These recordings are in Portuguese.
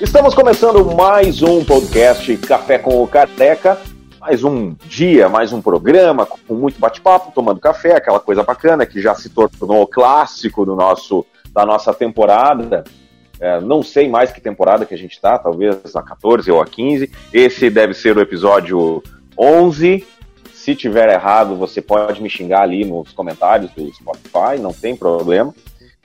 Estamos começando mais um podcast Café com o Careca. Mais um dia, mais um programa com muito bate-papo, tomando café, aquela coisa bacana que já se tornou clássico do nosso, da nossa temporada. É, não sei mais que temporada que a gente está, talvez a 14 ou a 15. Esse deve ser o episódio 11. Se tiver errado, você pode me xingar ali nos comentários do Spotify, não tem problema.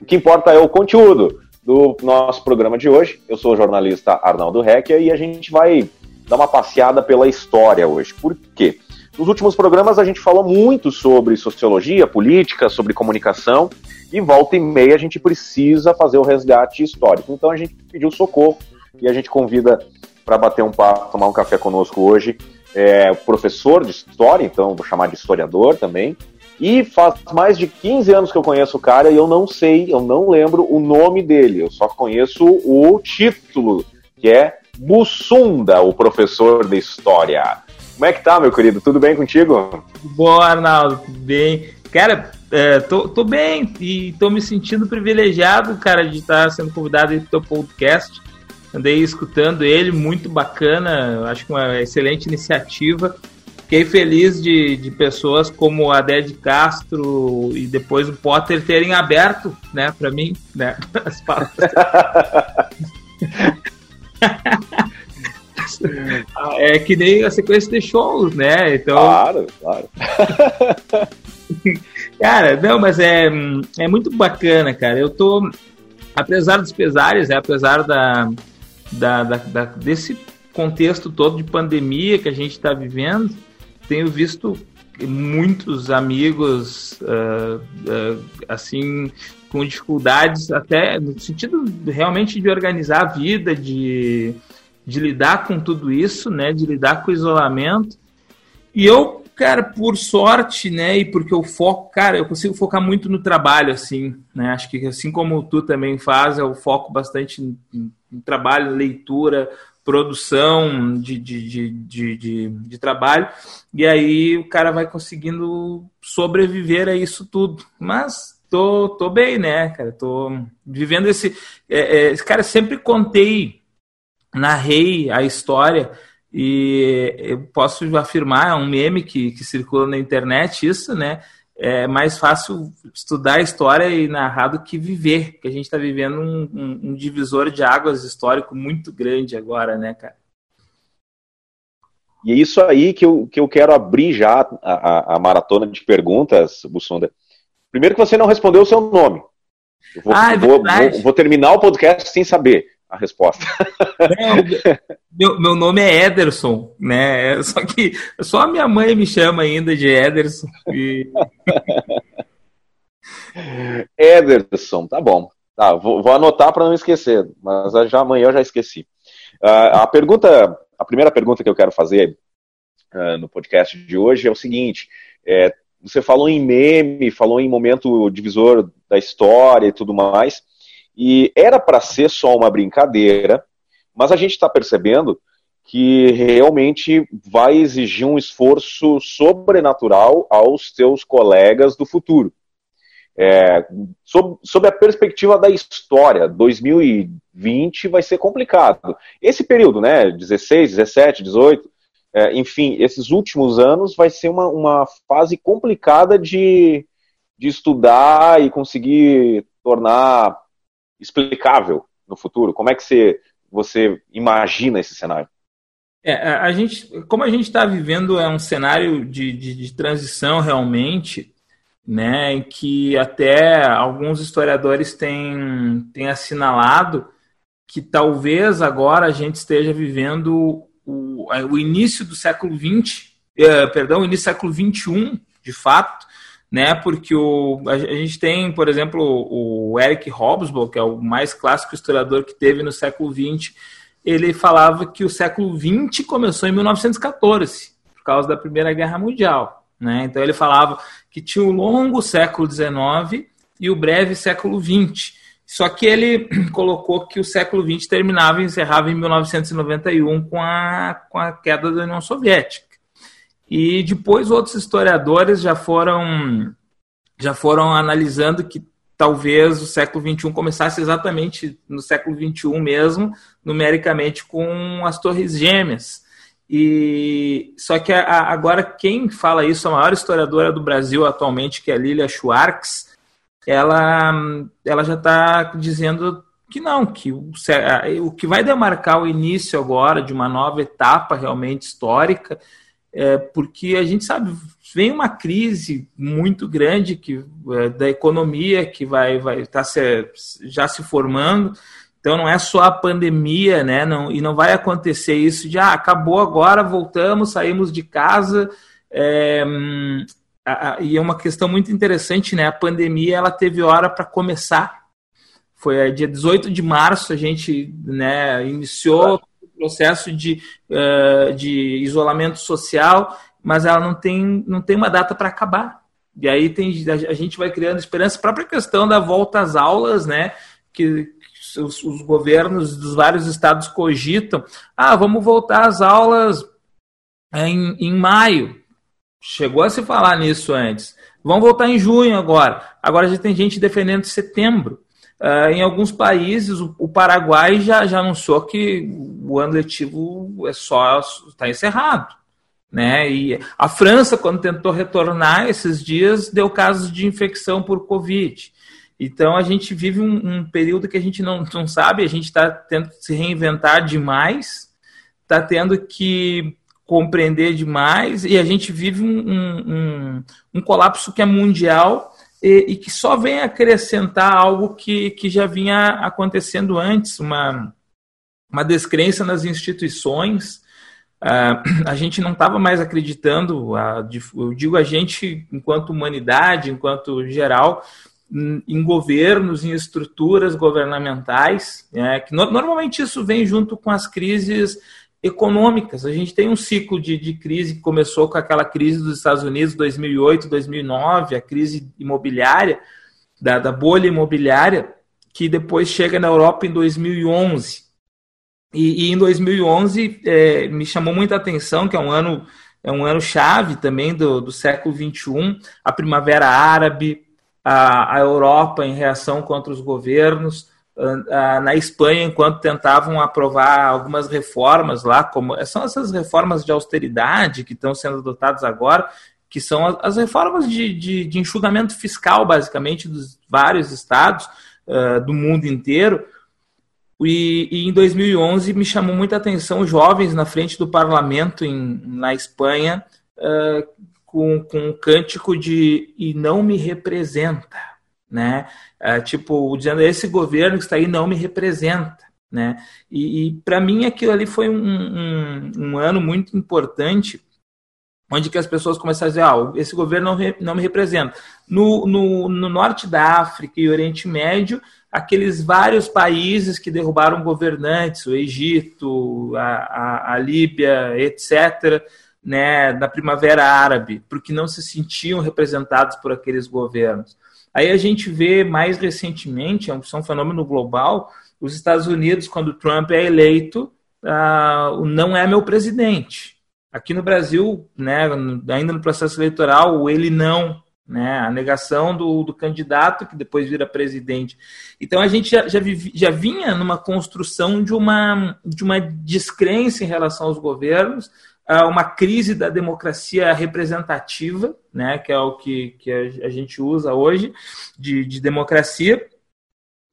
O que importa é o conteúdo do nosso programa de hoje. Eu sou o jornalista Arnaldo Hecker e a gente vai dar uma passeada pela história hoje. Por quê? Nos últimos programas a gente falou muito sobre sociologia, política, sobre comunicação e volta e meia a gente precisa fazer o resgate histórico. Então a gente pediu socorro e a gente convida para bater um papo, tomar um café conosco hoje é professor de história, então vou chamar de historiador também. E faz mais de 15 anos que eu conheço o cara e eu não sei, eu não lembro o nome dele, eu só conheço o título, que é Bussunda, o professor de história. Como é que tá, meu querido? Tudo bem contigo? Boa, Arnaldo, tudo bem. Cara, é, tô, tô bem e tô me sentindo privilegiado, cara, de estar sendo convidado aí pro teu podcast andei escutando ele, muito bacana, acho que uma excelente iniciativa. Fiquei feliz de, de pessoas como a Ded Castro e depois o Potter terem aberto, né, para mim, né, as palavras. é que nem a sequência de shows, né? Então, claro, claro. cara, não, mas é, é muito bacana, cara. Eu tô, apesar dos pesares, é, apesar da, da, da, da, desse contexto todo de pandemia que a gente está vivendo, tenho visto muitos amigos uh, uh, assim com dificuldades até no sentido realmente de organizar a vida, de, de lidar com tudo isso, né, de lidar com o isolamento. E eu, cara, por sorte, né, e porque eu foco, cara, eu consigo focar muito no trabalho, assim, né, acho que assim como tu também faz, eu foco bastante em, em trabalho, leitura, produção de, de, de, de, de, trabalho, e aí o cara vai conseguindo sobreviver a isso tudo. Mas tô, tô bem, né, cara? Tô vivendo esse. É, é, cara, sempre contei, narrei a história, e eu posso afirmar, é um meme que, que circula na internet, isso, né? é mais fácil estudar a história e narrar do que viver, porque a gente está vivendo um, um, um, divisor de águas histórico muito grande agora, né, cara? E é isso aí que eu, que eu quero abrir já a, a, a maratona de perguntas, Bussunda. Primeiro que você não respondeu o seu nome. Eu vou, ah, é vou, vou, vou terminar o podcast sem saber a resposta. meu, meu nome é Ederson, né? Só que só a minha mãe me chama ainda de Ederson. E... Ederson, tá bom. Tá, vou, vou anotar para não esquecer, mas já amanhã eu já esqueci. Uh, a pergunta, a primeira pergunta que eu quero fazer uh, no podcast de hoje é o seguinte: é, você falou em meme, falou em momento divisor da história e tudo mais. E era para ser só uma brincadeira, mas a gente está percebendo que realmente vai exigir um esforço sobrenatural aos teus colegas do futuro. É, sob, sob, a perspectiva da história, 2020 vai ser complicado. Esse período, né, 16, 17, 18, é, enfim, esses últimos anos vai ser uma, uma fase complicada de, de estudar e conseguir tornar explicável no futuro? Como é que você, você imagina esse cenário? É, a gente, como a gente está vivendo é um cenário de, de, de, transição realmente, né, em que até alguns historiadores têm, têm assinalado que talvez agora a gente esteja vivendo o, o início do século XX, eh, perdão, o início do século XXI, de fato, né? Porque o, a, gente tem, por exemplo, o Eric Hobsbawm, que é o mais clássico historiador que teve no século XX, ele falava que o século XX começou em 1914, por causa da Primeira Guerra Mundial. Né? Então ele falava que tinha o longo século XIX e o breve século XX. Só que ele colocou que o século XX terminava e encerrava em 1991 com a, com a queda da União Soviética. E depois outros historiadores já foram já foram analisando que talvez o século XXI começasse exatamente no século XXI mesmo, numericamente com as Torres Gêmeas. E só que a, agora quem fala isso, a maior historiadora do Brasil atualmente, que é a Lilia Schwartz, ela, ela já está dizendo que não, que o, o que vai demarcar o início agora de uma nova etapa realmente histórica, é porque a gente sabe, vem uma crise muito grande que, é, da economia que vai vai tá se, já se formando, então não é só a pandemia, né? Não, e não vai acontecer isso de ah, acabou agora, voltamos, saímos de casa. É, a, a, e é uma questão muito interessante, né? A pandemia ela teve hora para começar foi dia 18 de março, a gente né, iniciou processo de, uh, de isolamento social, mas ela não tem, não tem uma data para acabar. E aí tem, a gente vai criando esperança. A própria questão da volta às aulas, né? Que, os, os, governos dos vários estados cogitam. Ah, vamos voltar às aulas em, em maio. Chegou a se falar nisso antes. Vamos voltar em junho agora. Agora já tem gente defendendo setembro. Uh, em alguns países, o, o, Paraguai já, já anunciou que o ano letivo é só está encerrado. Né? E a França, quando tentou retornar esses dias, deu casos de infecção por Covid. Então a gente vive um, um período que a gente não, não sabe, a gente está tendo que se reinventar demais, está tendo que compreender demais, e a gente vive um, um, um colapso que é mundial e, e, que só vem acrescentar algo que, que já vinha acontecendo antes, uma, uma descrença nas instituições. Uh, a gente não estava mais acreditando, uh, eu digo a gente enquanto humanidade, enquanto geral, em governos, em estruturas governamentais, né, que no, normalmente isso vem junto com as crises econômicas. A gente tem um ciclo de, de crise que começou com aquela crise dos Estados Unidos 2008, 2009, a crise imobiliária, da, da bolha imobiliária, que depois chega na Europa em 2011. E, e em 2011 é, me chamou muita atenção que é um ano é um ano chave também do, do século 21, a primavera árabe, a, a Europa em reação contra os governos, na Espanha enquanto tentavam aprovar algumas reformas lá, como são essas reformas de austeridade que estão sendo adotadas agora, que são as reformas de, de, de enxugamento fiscal, basicamente, dos vários estados uh, do mundo inteiro. E, e, em 2011 me chamou muita atenção jovens na frente do parlamento em, na Espanha uh, com, com um cântico de e não me representa né? É, tipo, dizendo esse governo que está aí não me representa, né? E, e para mim aquilo ali foi um, um, um, ano muito importante, onde que as pessoas começaram a dizer, ah, esse governo não, re, não me representa. No, no, no norte da África e Oriente Médio, aqueles vários países que derrubaram governantes, o Egito, a, a, a Líbia, etc., né, da Primavera Árabe, porque não se sentiam representados por aqueles governos. Aí a gente vê mais recentemente, é um, é um fenômeno global, os Estados Unidos, quando Trump é eleito, uh, não é meu presidente. Aqui no Brasil, né, ainda no processo eleitoral, ele não, né, a negação do, do candidato que depois vira presidente. Então a gente já, já, vivi, já vinha numa construção de uma, de uma descrença em relação aos governos, uma crise da democracia representativa, né, que é o que, que a gente usa hoje, de, de democracia,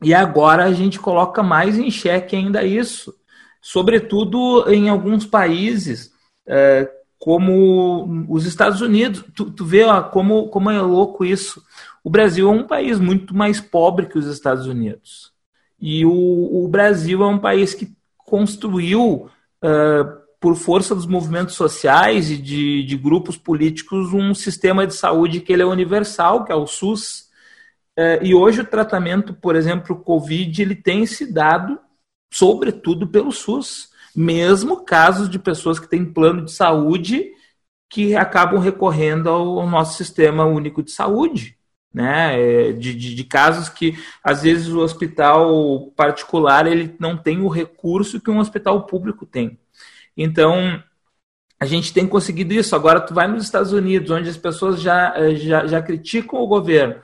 e agora a gente coloca mais em xeque ainda isso, sobretudo em alguns países, é, como os Estados Unidos. Tu, tu vê ó, como, como é louco isso. O Brasil é um país muito mais pobre que os Estados Unidos. E o, o Brasil é um país que construiu uh, por força dos movimentos sociais e de, de, grupos políticos, um sistema de saúde que ele é universal, que é o SUS. É, e hoje o tratamento, por exemplo, o Covid, ele tem se dado sobretudo pelo SUS. Mesmo casos de pessoas que têm plano de saúde que acabam recorrendo ao nosso sistema único de saúde. Né, é, de, de, de, casos que às vezes o hospital particular ele não tem o recurso que um hospital público tem. Então, a gente tem conseguido isso. Agora, tu vai nos Estados Unidos, onde as pessoas já, eh, já, já criticam o governo,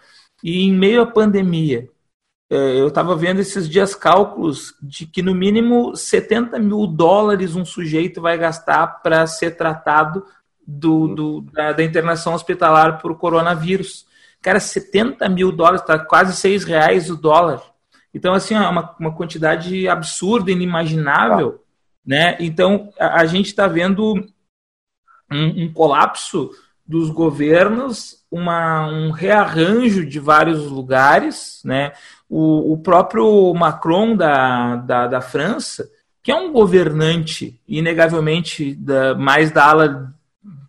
e em meio à pandemia, eh, eu estava vendo esses dias cálculos de que no mínimo 70 mil dólares um sujeito vai gastar para ser tratado do, do da, da, internação hospitalar por coronavírus. Cara, 70 mil dólares, tá quase 6 reais o dólar. Então, assim, é uma, uma quantidade absurda, inimaginável. Né? Então, a, a gente está vendo um, um, colapso dos governos, uma, um rearranjo de vários lugares. Né? O, o próprio Macron da, da, da França, que é um governante, inegavelmente, da, mais da ala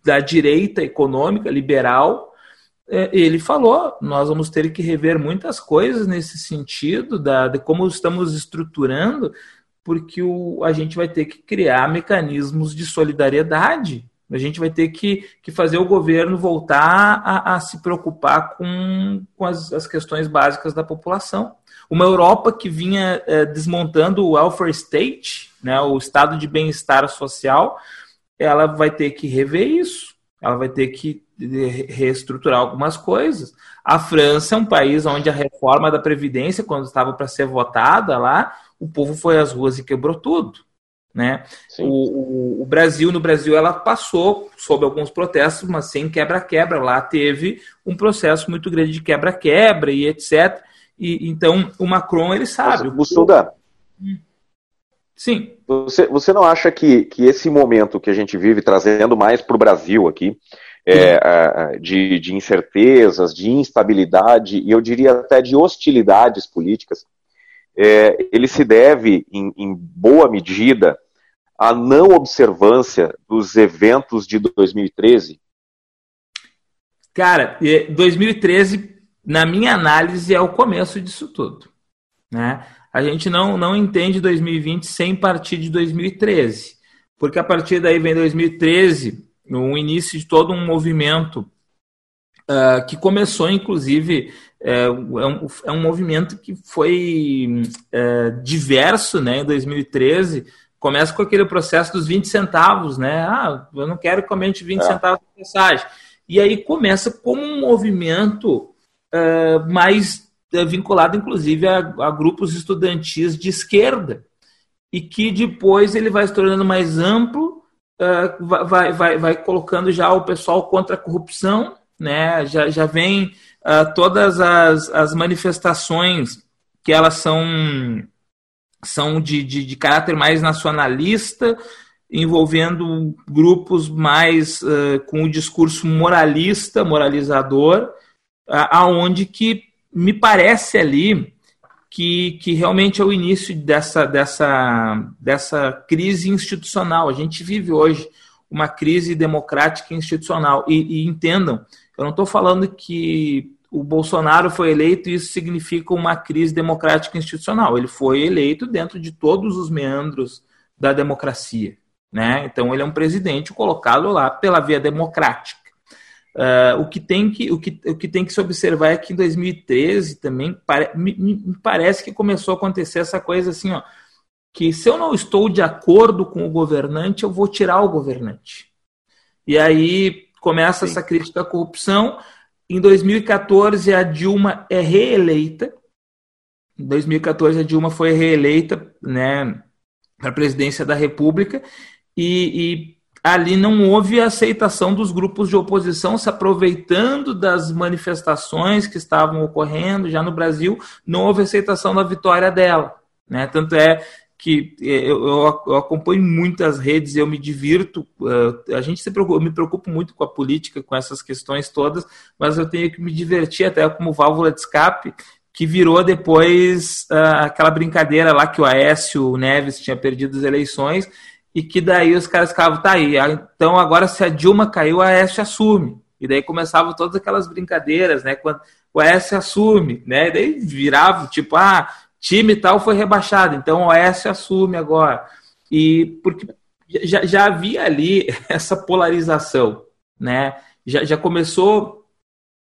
da direita econômica, liberal, é, ele falou: nós vamos ter que rever muitas coisas nesse sentido, da, de como estamos estruturando, porque o, a gente vai ter que criar mecanismos de solidariedade. A gente vai ter que, que fazer o governo voltar a, a se preocupar com, com as, as, questões básicas da população. Uma Europa que vinha é, desmontando o welfare state, né, o estado de bem-estar social, ela vai ter que rever isso, ela vai ter que reestruturar algumas coisas. A França é um país onde a reforma da Previdência, quando estava para ser votada lá, o povo foi às ruas e quebrou tudo. Né? O, o, o, Brasil, no Brasil, ela passou sob alguns protestos, mas sem quebra-quebra. Lá teve um processo muito grande de quebra-quebra e etc. E, então, o Macron, ele sabe. O Bussunda, hum. Sim. Você, você não acha que, que esse momento que a gente vive, trazendo mais para o Brasil aqui, é, de, de incertezas, de instabilidade, e eu diria até de hostilidades políticas, é, ele se deve, em, em boa medida, à não observância dos eventos de 2013? Cara, 2013, na minha análise, é o começo disso tudo. Né? a gente não, não entende 2020 sem partir de 2013. Porque a partir daí vem 2013, o início de todo um movimento uh, que começou, inclusive, é, é, um, é um movimento que foi é, diverso né, em 2013. Começa com aquele processo dos 20 centavos, né? Ah, eu não quero que comente 20 é. centavos de mensagem. E aí começa como um movimento uh, mais é vinculado inclusive a, a, grupos estudantis de esquerda e que depois ele vai se tornando mais amplo, vai, vai, vai colocando já o pessoal contra a corrupção, né? já, já vem uh, todas as, as manifestações que elas são, são de, de, de caráter mais nacionalista, envolvendo grupos mais uh, com o discurso moralista, moralizador, aonde que me parece ali que, que realmente é o início dessa, dessa, dessa crise institucional. A gente vive hoje uma crise democrática institucional. E, e entendam, eu não estou falando que o Bolsonaro foi eleito e isso significa uma crise democrática institucional. Ele foi eleito dentro de todos os meandros da democracia. Né? Então, ele é um presidente colocado lá pela via democrática. Uh, o, que tem que, o, que, o que tem que se observar é que em 2013 também pare, me, me, parece que começou a acontecer essa coisa assim, ó, que se eu não estou de acordo com o governante, eu vou tirar o governante. E aí começa Sim. essa crítica à corrupção. Em 2014, a Dilma é reeleita. Em 2014, a Dilma foi reeleita né, para a presidência da República. E, e ali não houve aceitação dos grupos de oposição se aproveitando das manifestações que estavam ocorrendo já no Brasil, não houve aceitação da vitória dela. Né? Tanto é que eu, eu, acompanho muitas redes, eu me divirto, uh, a gente se preocupa, eu me preocupo muito com a política, com essas questões todas, mas eu tenho que me divertir até como válvula de escape, que virou depois uh, aquela brincadeira lá que o Aécio Neves tinha perdido as eleições e que daí os caras ficavam, tá aí, então agora se a Dilma caiu, a Aécio assume. E daí começavam todas aquelas brincadeiras, né? Quando o Aécio assume, né? E daí virava, tipo, ah, time tal foi rebaixado, então o Aécio assume agora. E porque já, já havia ali essa polarização, né? Já, já começou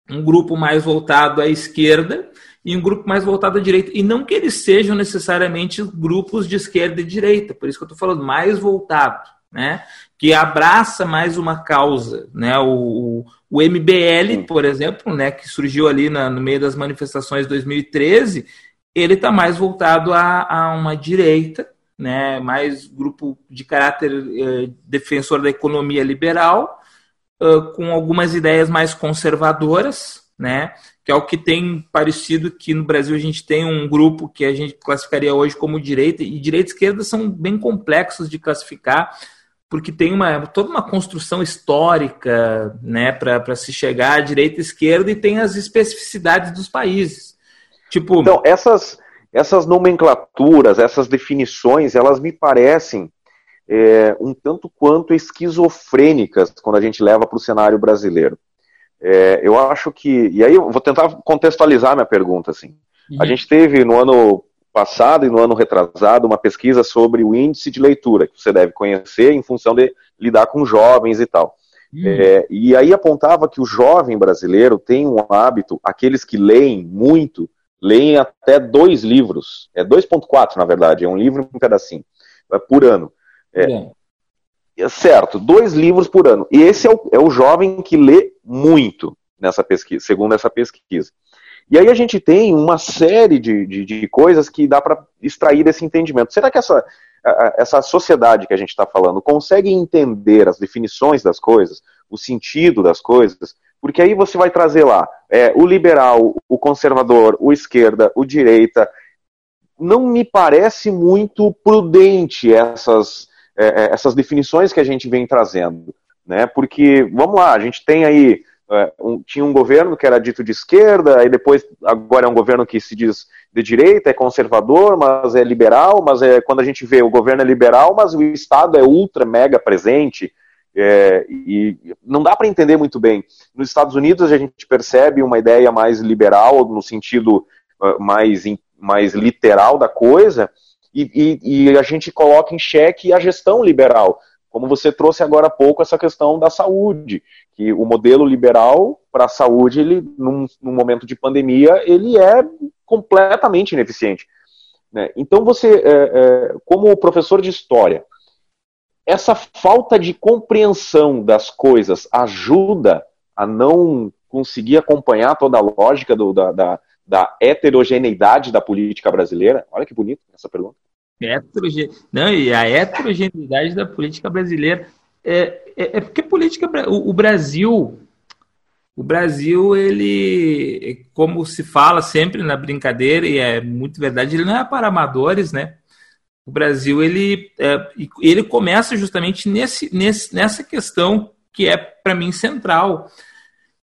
um grupo mais voltado à esquerda e um grupo mais voltado à direita. E não que eles sejam necessariamente grupos de esquerda e direita, por isso que eu estou falando mais voltado. né? Que abraça mais uma causa, né? O, o MBL, por exemplo, né? Que surgiu ali na, no meio das manifestações de 2013, ele está mais voltado a, a, uma direita, né? Mais grupo de caráter eh, defensor da economia liberal, uh, com algumas ideias mais conservadoras, né? Que é o que tem parecido que no Brasil a gente tem um grupo que a gente classificaria hoje como direita, e direita e esquerda são bem complexos de classificar, porque tem uma, toda uma construção histórica né, para se chegar à direita e esquerda e tem as especificidades dos países. Tipo... Então, essas, essas nomenclaturas, essas definições, elas me parecem é, um tanto quanto esquizofrênicas quando a gente leva para o cenário brasileiro. É, eu acho que. E aí eu vou tentar contextualizar minha pergunta. Assim. Uhum. A gente teve no ano passado e no ano retrasado uma pesquisa sobre o índice de leitura, que você deve conhecer em função de lidar com jovens e tal. Uhum. É, e aí apontava que o jovem brasileiro tem um hábito, aqueles que leem muito, leem até dois livros. É 2,4 na verdade, é um livro um pedacinho, é por ano. É, certo, dois livros por ano. E esse é o, é o jovem que lê muito nessa pesquisa, segundo essa pesquisa. E aí a gente tem uma série de, de, de coisas que dá para extrair desse entendimento. Será que essa, essa sociedade que a gente está falando consegue entender as definições das coisas, o sentido das coisas? Porque aí você vai trazer lá é, o liberal, o conservador, o esquerda, o direita. Não me parece muito prudente essas, é, é, essas definições que a gente vem trazendo. Né? Porque, vamos lá, a gente tem aí. É, um, tinha um governo que era dito de esquerda, e depois agora é um governo que se diz de direita, é conservador, mas é liberal, mas é quando a gente vê o governo é liberal, mas o Estado é ultra mega presente. É, e não dá para entender muito bem. Nos Estados Unidos a gente percebe uma ideia mais liberal, no sentido uh, mais, mais literal da coisa, e, e, e a gente coloca em xeque a gestão liberal. Como você trouxe agora há pouco essa questão da saúde, que o modelo liberal para a saúde, ele, num, num, momento de pandemia, ele é completamente ineficiente. Né? Então você, é, é, como professor de história, essa falta de compreensão das coisas ajuda a não conseguir acompanhar toda a lógica do, da, da, da heterogeneidade da política brasileira? Olha que bonito essa pergunta. Não, e a heterogeneidade da política brasileira. É, é, é porque política. O, o, Brasil. O Brasil, ele, como se fala sempre na brincadeira, e é muito verdade, ele não é para amadores, né? O Brasil, ele, é, ele começa justamente nesse, nesse, nessa questão que é, para mim, central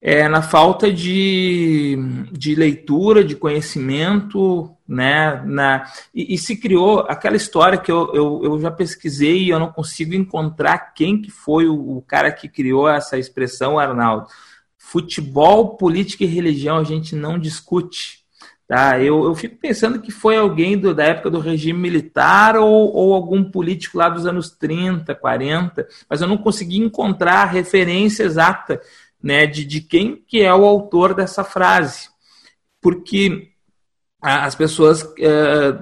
é, na falta de, de leitura, de conhecimento, né? Na, e, e, se criou aquela história que eu, eu, eu, já pesquisei e eu não consigo encontrar quem que foi o, o cara que criou essa expressão, Arnaldo. Futebol, política e religião a gente não discute. Tá? Eu, eu fico pensando que foi alguém do, da época do regime militar ou, ou algum político lá dos anos 30, 40, mas eu não consegui encontrar a referência exata né, de, de quem que é o autor dessa frase. Porque as pessoas eh,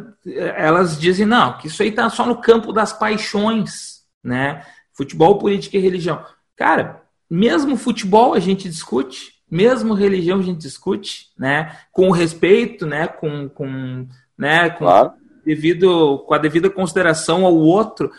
elas dizem, não, que isso aí está só no campo das paixões, né? Futebol, política e religião. Cara, mesmo futebol a gente discute, mesmo religião a gente discute, né? Com respeito, né? Com, com, né? com, claro. devido, com a devida consideração ao outro.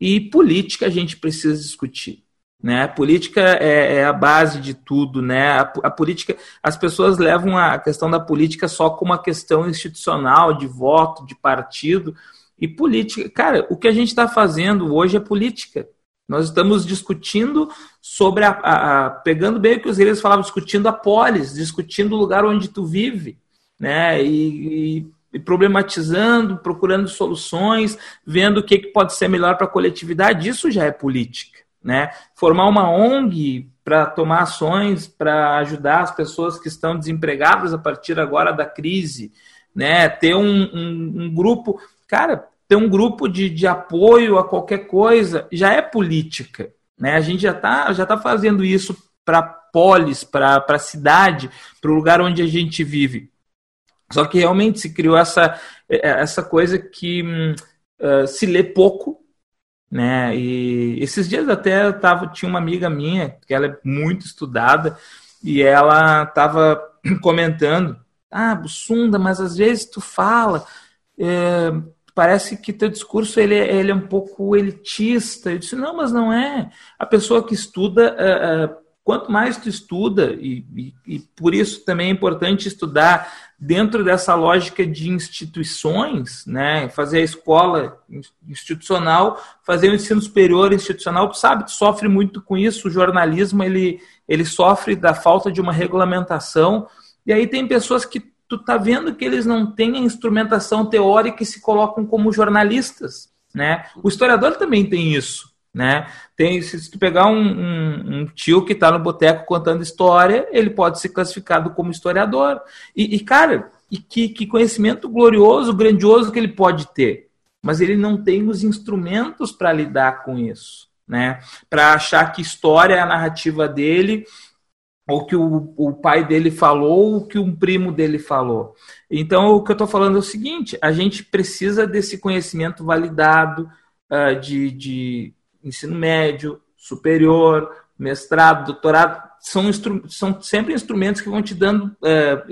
E política a gente precisa discutir. Né? A política é, é, a base de tudo, né? A, a, política, as pessoas levam a questão da política só como uma questão institucional, de voto, de partido. E política, cara, o que a gente está fazendo hoje é política. Nós estamos discutindo sobre a, a, a pegando bem o que os gregos falavam, discutindo a polis, discutindo o lugar onde tu vive, né? E, e, e problematizando, procurando soluções, vendo o que, que pode ser melhor para a coletividade. Isso já é política né? Formar uma ONG para tomar ações para ajudar as pessoas que estão desempregadas a partir agora da crise, né? Ter um, um, um grupo, cara, ter um grupo de, de apoio a qualquer coisa já é política, né? A gente já está já tá fazendo isso para polis, para a cidade, para o lugar onde a gente vive. Só que realmente se criou essa, essa coisa que uh, se lê pouco, né? E esses dias até eu tava, tinha uma amiga minha, que ela é muito estudada, e ela estava comentando, ah, Bussunda, mas às vezes tu fala, é, parece que teu discurso ele, é, ele é um pouco elitista. Eu disse, não, mas não é. A pessoa que estuda, é, é, quanto mais tu estuda, e, e, e por isso também é importante estudar dentro dessa lógica de instituições, né, fazer a escola institucional, fazer o ensino superior institucional, tu sabe, tu sofre muito com isso, o jornalismo ele, ele sofre da falta de uma regulamentação, e aí tem pessoas que tu tá vendo que eles não têm a instrumentação teórica e se colocam como jornalistas, né, o historiador também tem isso, né? Tem, se tu pegar um, um, um tio que está no boteco contando história, ele pode ser classificado como historiador. E, e cara, e que, que, conhecimento glorioso, grandioso que ele pode ter. Mas ele não tem os instrumentos para lidar com isso, né? Para achar que história é a narrativa dele, ou que o, o pai dele falou, ou que um primo dele falou. Então, o que eu estou falando é o seguinte: a gente precisa desse conhecimento validado, uh, de, de ensino médio, superior, mestrado, doutorado, são, são sempre instrumentos que vão te dando, é,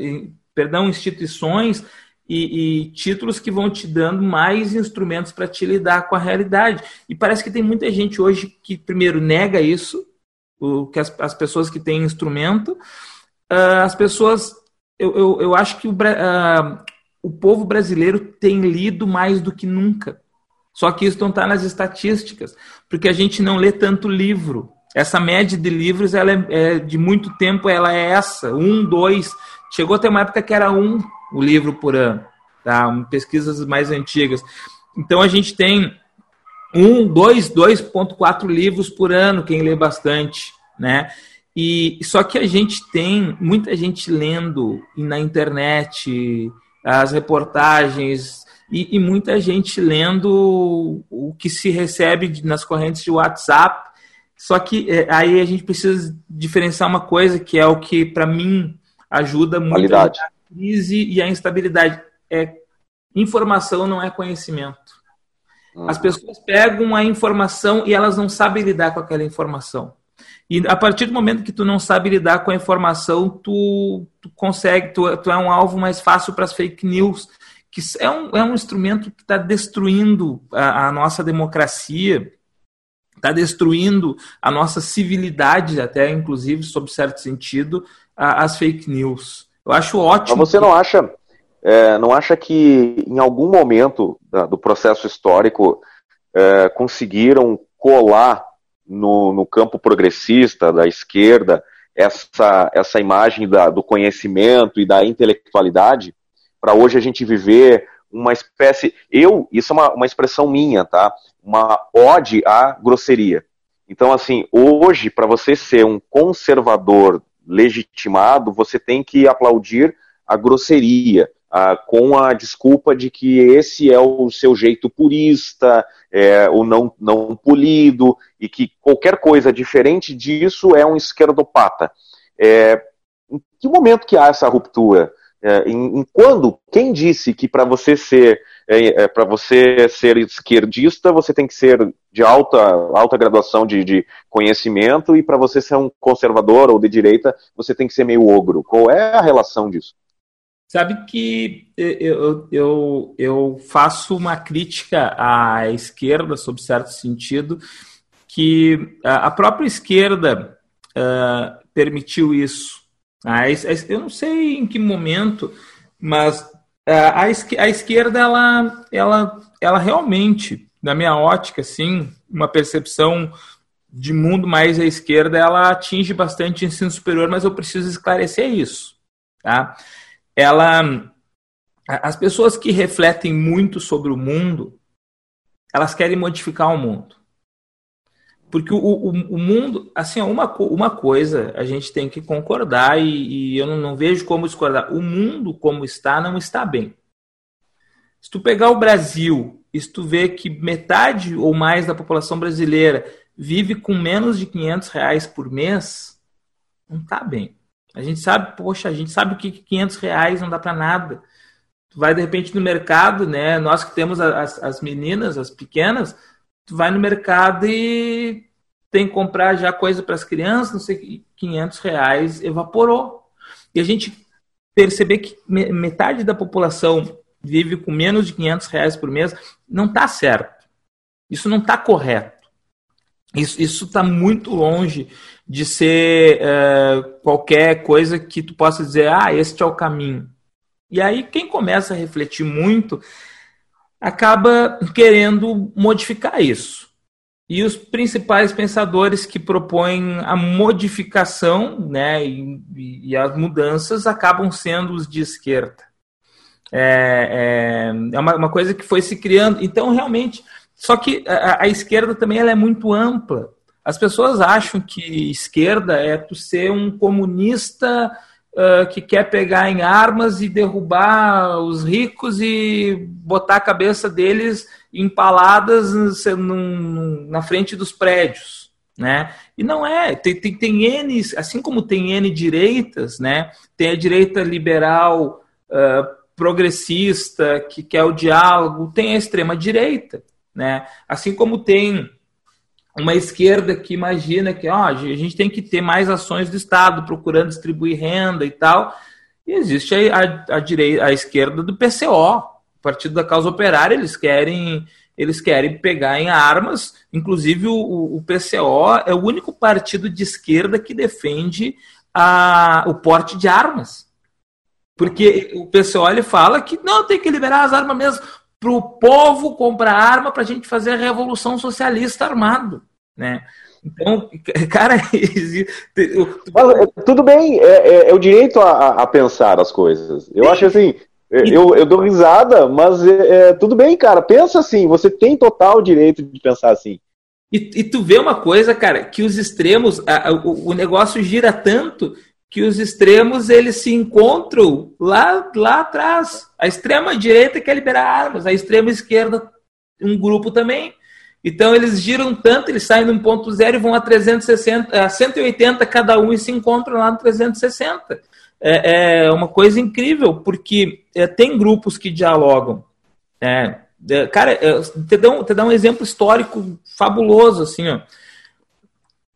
perdão, instituições e, e, títulos que vão te dando mais instrumentos para te lidar com a realidade. E parece que tem muita gente hoje que, primeiro, nega isso, o, que as, as pessoas que têm instrumento, uh, as pessoas. Eu, eu, eu acho que o, uh, o povo brasileiro tem lido mais do que nunca. Só que isso não está nas estatísticas, porque a gente não lê tanto livro. Essa média de livros, ela é, é, de muito tempo, ela é essa, um, dois. Chegou até uma época que era um o livro por ano, tá? Pesquisas mais antigas. Então a gente tem um, dois, 2,4 livros por ano, quem lê bastante, né? E só que a gente tem muita gente lendo na internet as reportagens e, e, muita gente lendo o que se recebe nas correntes de WhatsApp. Só que é, aí a gente precisa diferenciar uma coisa que é o que, para mim, ajuda muito a crise e a instabilidade. É, informação não é conhecimento. Uhum. As pessoas pegam a informação e elas não sabem lidar com aquela informação. E a partir do momento que tu não sabe lidar com a informação, tu, tu consegue, tu, tu é um alvo mais fácil para as fake news que é um, é um instrumento que está destruindo a, a, nossa democracia, está destruindo a nossa civilidade, até inclusive, sob certo sentido, a, as fake news. Eu acho ótimo. Mas você não acha, é, não acha que em algum momento da, do processo histórico é, conseguiram colar no, no, campo progressista da esquerda essa, essa imagem da, do conhecimento e da intelectualidade? para hoje a gente viver uma espécie. Eu, isso é uma, uma expressão minha, tá? Uma ode à grosseria. Então, assim, hoje, para você ser um conservador legitimado, você tem que aplaudir a grosseria, ah, com a desculpa de que esse é o seu jeito purista, é, o não, não polido, e que qualquer coisa diferente disso é um esquerdopata. É, em que momento que há essa ruptura? É, em, em, quando, quem disse que para você ser é, é para você ser esquerdista você tem que ser de alta, alta graduação de, de conhecimento e para você ser um conservador ou de direita você tem que ser meio ogro? Qual é a relação disso? Sabe que eu, eu, eu faço uma crítica à esquerda, sob certo sentido, que a própria esquerda uh, permitiu isso ah, eu não sei em que momento, mas a, a esquerda, ela, ela, ela realmente, na minha ótica, assim, uma percepção de mundo mais à esquerda, ela atinge bastante ensino superior, mas eu preciso esclarecer isso. Tá? Ela, as pessoas que refletem muito sobre o mundo, elas querem modificar o mundo. Porque o, o, o, mundo, assim, uma, uma coisa a gente tem que concordar e, e eu não, não, vejo como discordar. O mundo como está, não está bem. Se tu pegar o Brasil e se tu vê que metade ou mais da população brasileira vive com menos de 500 reais por mês, não está bem. A gente sabe, poxa, a gente sabe que 500 reais não dá para nada. Tu vai de repente no mercado, né? Nós que temos as, as meninas, as pequenas, tu vai no mercado e tem que comprar já coisa para as crianças, não sei, 500 reais evaporou. E a gente perceber que metade da população vive com menos de 500 reais por mês, não está certo. Isso não está correto. Isso está muito longe de ser uh, qualquer coisa que tu possa dizer, ah, este é o caminho. E aí, quem começa a refletir muito acaba querendo modificar isso. E os principais pensadores que propõem a modificação né, e, e as mudanças acabam sendo os de esquerda. É, é, é uma, uma, coisa que foi se criando. Então, realmente, só que a, a esquerda também ela é muito ampla. As pessoas acham que esquerda é tu ser um comunista uh, que quer pegar em armas e derrubar os ricos e botar a cabeça deles empaladas na frente dos prédios. Né? E não é, tem, tem, tem N, assim como tem N direitas, né? tem a direita liberal uh, progressista que quer o diálogo, tem a extrema direita. Né? Assim como tem uma esquerda que imagina que ó, a gente tem que ter mais ações do Estado procurando distribuir renda e tal. E existe a, a, a, direita, a esquerda do PCO, Partido da Causa Operária, eles querem eles querem pegar em armas, inclusive o, o PCO é o único partido de esquerda que defende a, o porte de armas. Porque o PCO ele fala que não tem que liberar as armas mesmo para o povo comprar arma para a gente fazer a revolução socialista armado, né? Então, cara, Mas, tudo bem, é, é, é o direito a, a, pensar as coisas. Eu Sim. acho assim, eu, eu dou risada, mas é, é, tudo bem, cara. Pensa assim, você tem total direito de pensar assim. E, e tu vê uma coisa, cara, que os extremos, a, o, o negócio gira tanto que os extremos eles se encontram lá, lá atrás. A extrema direita quer liberar armas, a extrema esquerda um grupo também. Então eles giram tanto, eles saem de um ponto zero e vão a 360, a 180 cada um e se encontram lá no 360. É, é uma coisa incrível, porque é, tem grupos que dialogam. É, é cara, é, te dá, um, te dá um exemplo histórico fabuloso, assim, ó.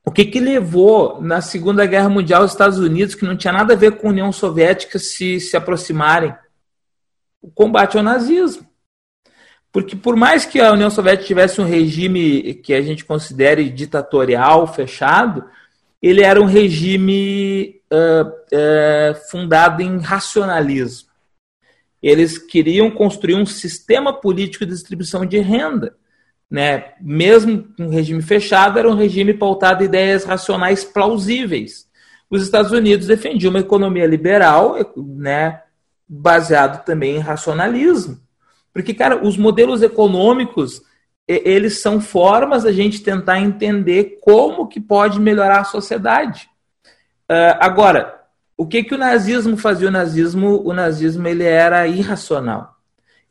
O que, que levou na Segunda Guerra Mundial os Estados Unidos, que não tinha nada a ver com a União Soviética, se, se aproximarem? O combate ao nazismo. Porque por mais que a União Soviética tivesse um regime que a gente considere ditatorial, fechado, ele era um regime uh, uh, fundado em racionalismo. Eles queriam construir um sistema político de distribuição de renda né, mesmo um regime fechado, era um regime pautado em ideias racionais plausíveis. Os Estados Unidos defendiam uma economia liberal, né, baseado também em racionalismo. Porque, cara, os modelos econômicos, eles são formas da gente tentar entender como que pode melhorar a sociedade. Uh, agora, o que, que o nazismo fazia? O nazismo, o nazismo ele era irracional.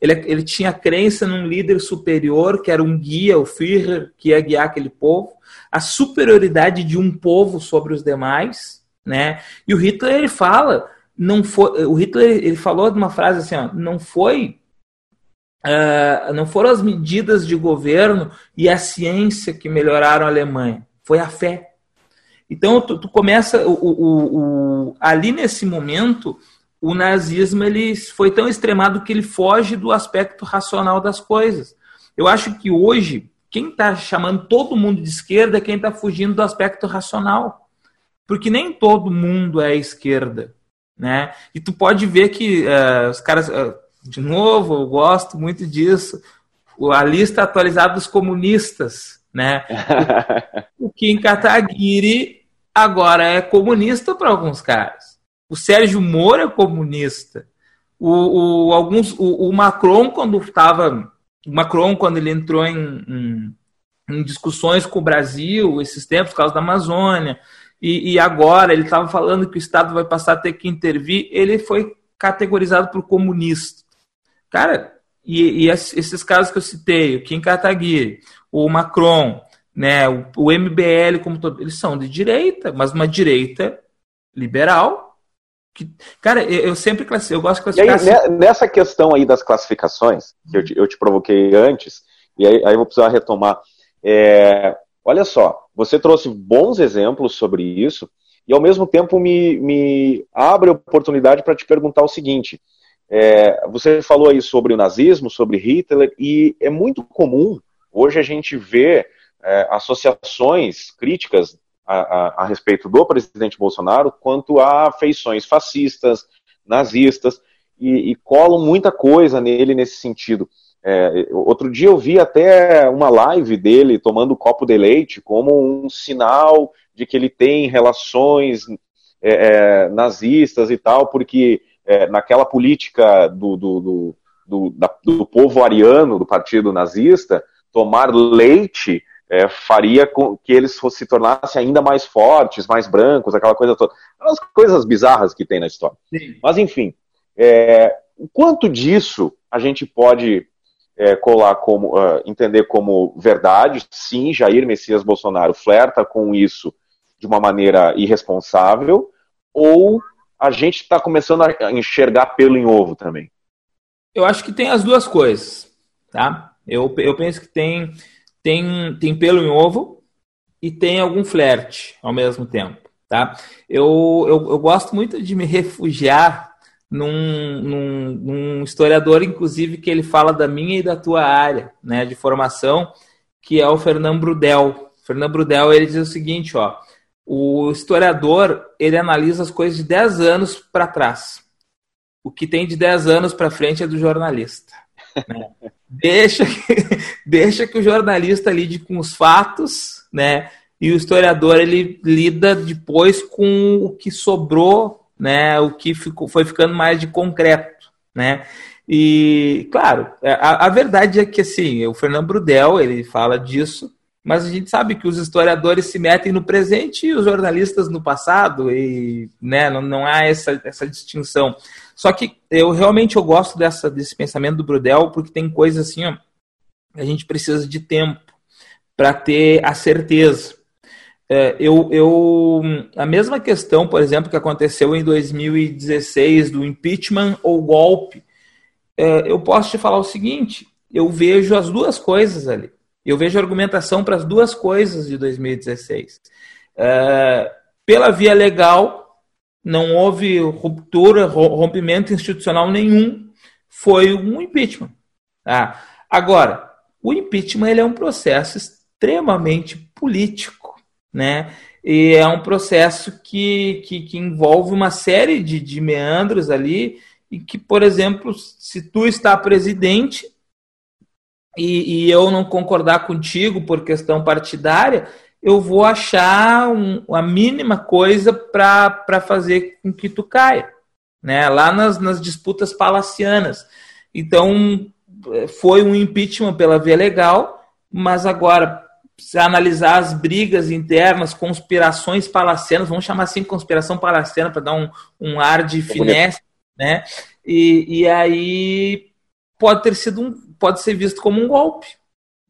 Ele, ele tinha crença num líder superior, que era um guia, o Führer, que ia guiar aquele povo, a superioridade de um povo sobre os demais, né? E o Hitler ele fala, não foi, o Hitler ele falou de uma frase assim, ó, não foi uh, não foram as medidas de governo e a ciência que melhoraram a Alemanha, foi a fé. Então tu, tu começa o, o, o, ali nesse momento o nazismo ele foi tão extremado que ele foge do aspecto racional das coisas. Eu acho que hoje, quem está chamando todo mundo de esquerda é quem está fugindo do aspecto racional. Porque nem todo mundo é esquerda. Né? E tu pode ver que uh, os caras, uh, de novo, eu gosto muito disso, a lista atualizada dos comunistas. Né? o Kim Kataguiri agora é comunista para alguns caras. O Sérgio Moro é comunista. O, o alguns, o, o, Macron, quando estava. Macron, quando ele entrou em, em, em, discussões com o Brasil, esses tempos, por causa da Amazônia, e, e agora ele estava falando que o Estado vai passar a ter que intervir, ele foi categorizado por comunista. Cara, e, e esses casos que eu citei, o Kim Kataguiri, o Macron, né, o, o MBL, como todo, eles são de direita, mas uma direita liberal, que, cara, eu sempre classifico, eu gosto de classificar. Aí, assim. Nessa questão aí das classificações, que eu te, eu te provoquei antes, e aí, aí eu vou precisar retomar. É, olha só, você trouxe bons exemplos sobre isso e ao mesmo tempo me, me abre a oportunidade para te perguntar o seguinte. É, você falou aí sobre o nazismo, sobre Hitler, e é muito comum hoje a gente ver é, associações críticas a, a, a, respeito do presidente Bolsonaro quanto a feições fascistas, nazistas, e, e colam muita coisa nele nesse sentido. É, outro dia eu vi até uma live dele tomando copo de leite como um sinal de que ele tem relações é, é, nazistas e tal, porque é, naquela política do, do, do, do, da, do povo ariano, do partido nazista, tomar leite é, faria com que eles se tornassem ainda mais fortes, mais brancos, aquela coisa toda. As coisas bizarras que tem na história. Sim. Mas, enfim, é, quanto disso a gente pode é, colar como, uh, entender como verdade? Sim, Jair Messias Bolsonaro flerta com isso de uma maneira irresponsável, ou a gente está começando a enxergar pelo em ovo também? Eu acho que tem as duas coisas, tá? Eu, eu penso que tem, tem, tem pelo em ovo e tem algum flerte ao mesmo tempo, tá? Eu, eu, eu gosto muito de me refugiar num, num, num, historiador, inclusive, que ele fala da minha e da tua área né, de formação, que é o Fernando Brudel. Fernando Brudel ele diz o seguinte, ó, o historiador, ele analisa as coisas de 10 anos para trás. O que tem de 10 anos para frente é do jornalista. Né? deixa, que, deixa que o jornalista lide com os fatos, né? E o historiador ele lida depois com o que sobrou, né? O que ficou, foi ficando mais de concreto, né? E claro, a, a verdade é que assim, o Fernando Brudel ele fala disso mas a gente sabe que os historiadores se metem no presente e os jornalistas no passado, e né, não, não há essa, essa distinção. Só que eu realmente eu gosto dessa, desse pensamento do Brudel, porque tem coisas assim, ó, a gente precisa de tempo para ter a certeza. É, eu, eu, a mesma questão, por exemplo, que aconteceu em 2016 do impeachment ou golpe, é, eu posso te falar o seguinte: eu vejo as duas coisas ali. Eu vejo argumentação para as duas coisas de 2016. É, pela via legal, não houve ruptura, rompimento institucional nenhum, foi um impeachment. Tá? Agora, o impeachment ele é um processo extremamente político, né? E é um processo que, que, que envolve uma série de, de meandros ali, e que, por exemplo, se tu está presidente, e, e eu não concordar contigo por questão partidária, eu vou achar um, a mínima coisa para fazer com que tu caia, né? Lá nas, nas disputas palacianas. Então, foi um impeachment pela via legal, mas agora, se analisar as brigas internas, conspirações palacianas, vamos chamar assim conspiração palaciana para dar um, um ar de finesse, né? E, e aí pode ter sido um, pode ser visto como um golpe,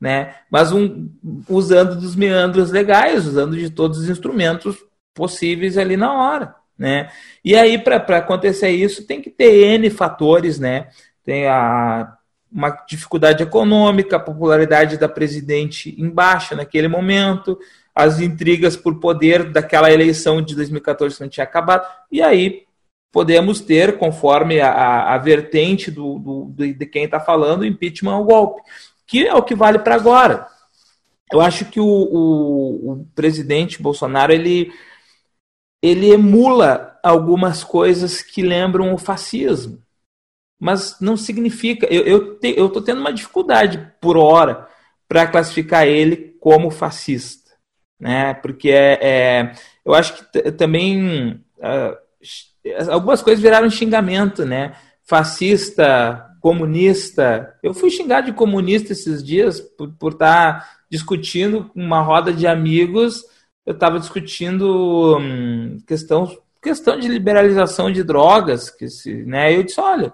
né? Mas um, usando dos meandros legais, usando de todos os instrumentos possíveis ali na hora, né? E aí para acontecer isso tem que ter n fatores, né? Tem a uma dificuldade econômica, a popularidade da presidente em baixa naquele momento, as intrigas por poder daquela eleição de 2014 que não tinha acabado, e aí podemos ter, conforme a, a, vertente do, do, de quem está falando, impeachment ao golpe, que é o que vale para agora. Eu acho que o, o, o, presidente Bolsonaro ele, ele emula algumas coisas que lembram o fascismo, mas não significa. Eu estou tendo uma dificuldade por hora para classificar ele como fascista, né? Porque é, é eu acho que também uh, algumas coisas viraram xingamento, né? Fascista, comunista. Eu fui xingado de comunista esses dias por, por estar tá discutindo uma roda de amigos. Eu estava discutindo hum, questão, questão de liberalização de drogas, que se, né? Eu disse, olha,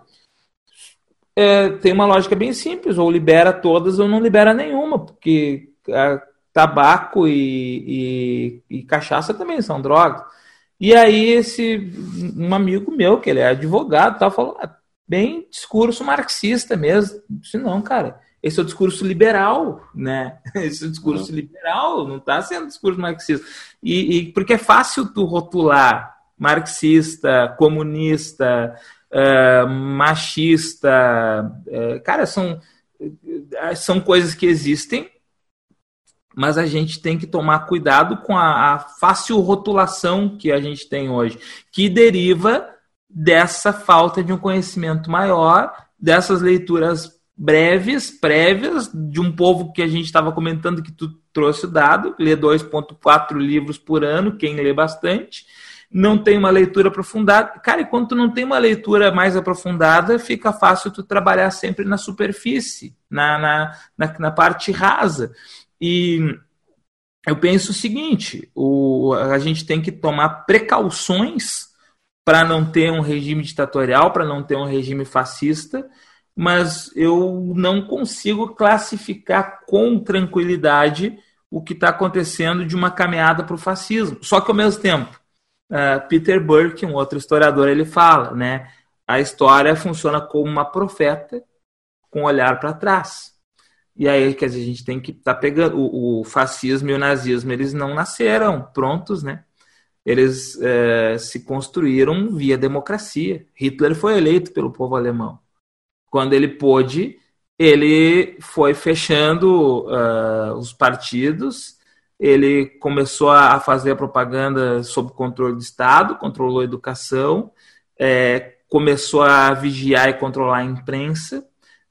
é, tem uma lógica bem simples, ou libera todas ou não libera nenhuma, porque é, tabaco e, e, e cachaça também são drogas. E aí esse um amigo meu, que ele é advogado, tal, falou, ah, bem discurso marxista mesmo. Disse, não, cara, esse é o discurso liberal, né? Esse é o discurso uhum. liberal, não está sendo discurso marxista. E, e, porque é fácil tu rotular marxista, comunista, uh, machista, uh, cara, são, são coisas que existem, mas a gente tem que tomar cuidado com a, a fácil rotulação que a gente tem hoje, que deriva dessa falta de um conhecimento maior, dessas leituras breves, prévias, de um povo que a gente estava comentando que tu trouxe o dado, lê 2.4 livros por ano, quem lê bastante, não tem uma leitura aprofundada. Cara, e quando tu não tem uma leitura mais aprofundada, fica fácil tu trabalhar sempre na superfície, na, na, na, na parte rasa. E eu penso o seguinte: o, a gente tem que tomar precauções para não ter um regime ditatorial, para não ter um regime fascista, mas eu não consigo classificar com tranquilidade o que está acontecendo de uma caminhada para o fascismo. Só que ao mesmo tempo, uh, Peter Burke, um outro historiador, ele fala, né? A história funciona como uma profeta com um olhar para trás. E aí, quer dizer, a gente tem que estar tá pegando. O, o, fascismo e o nazismo, eles não nasceram prontos, né? Eles é, se construíram via democracia. Hitler foi eleito pelo povo alemão. Quando ele pôde, ele foi fechando uh, os partidos, ele começou a fazer a propaganda sob controle do Estado, controlou a educação, é, começou a vigiar e controlar a imprensa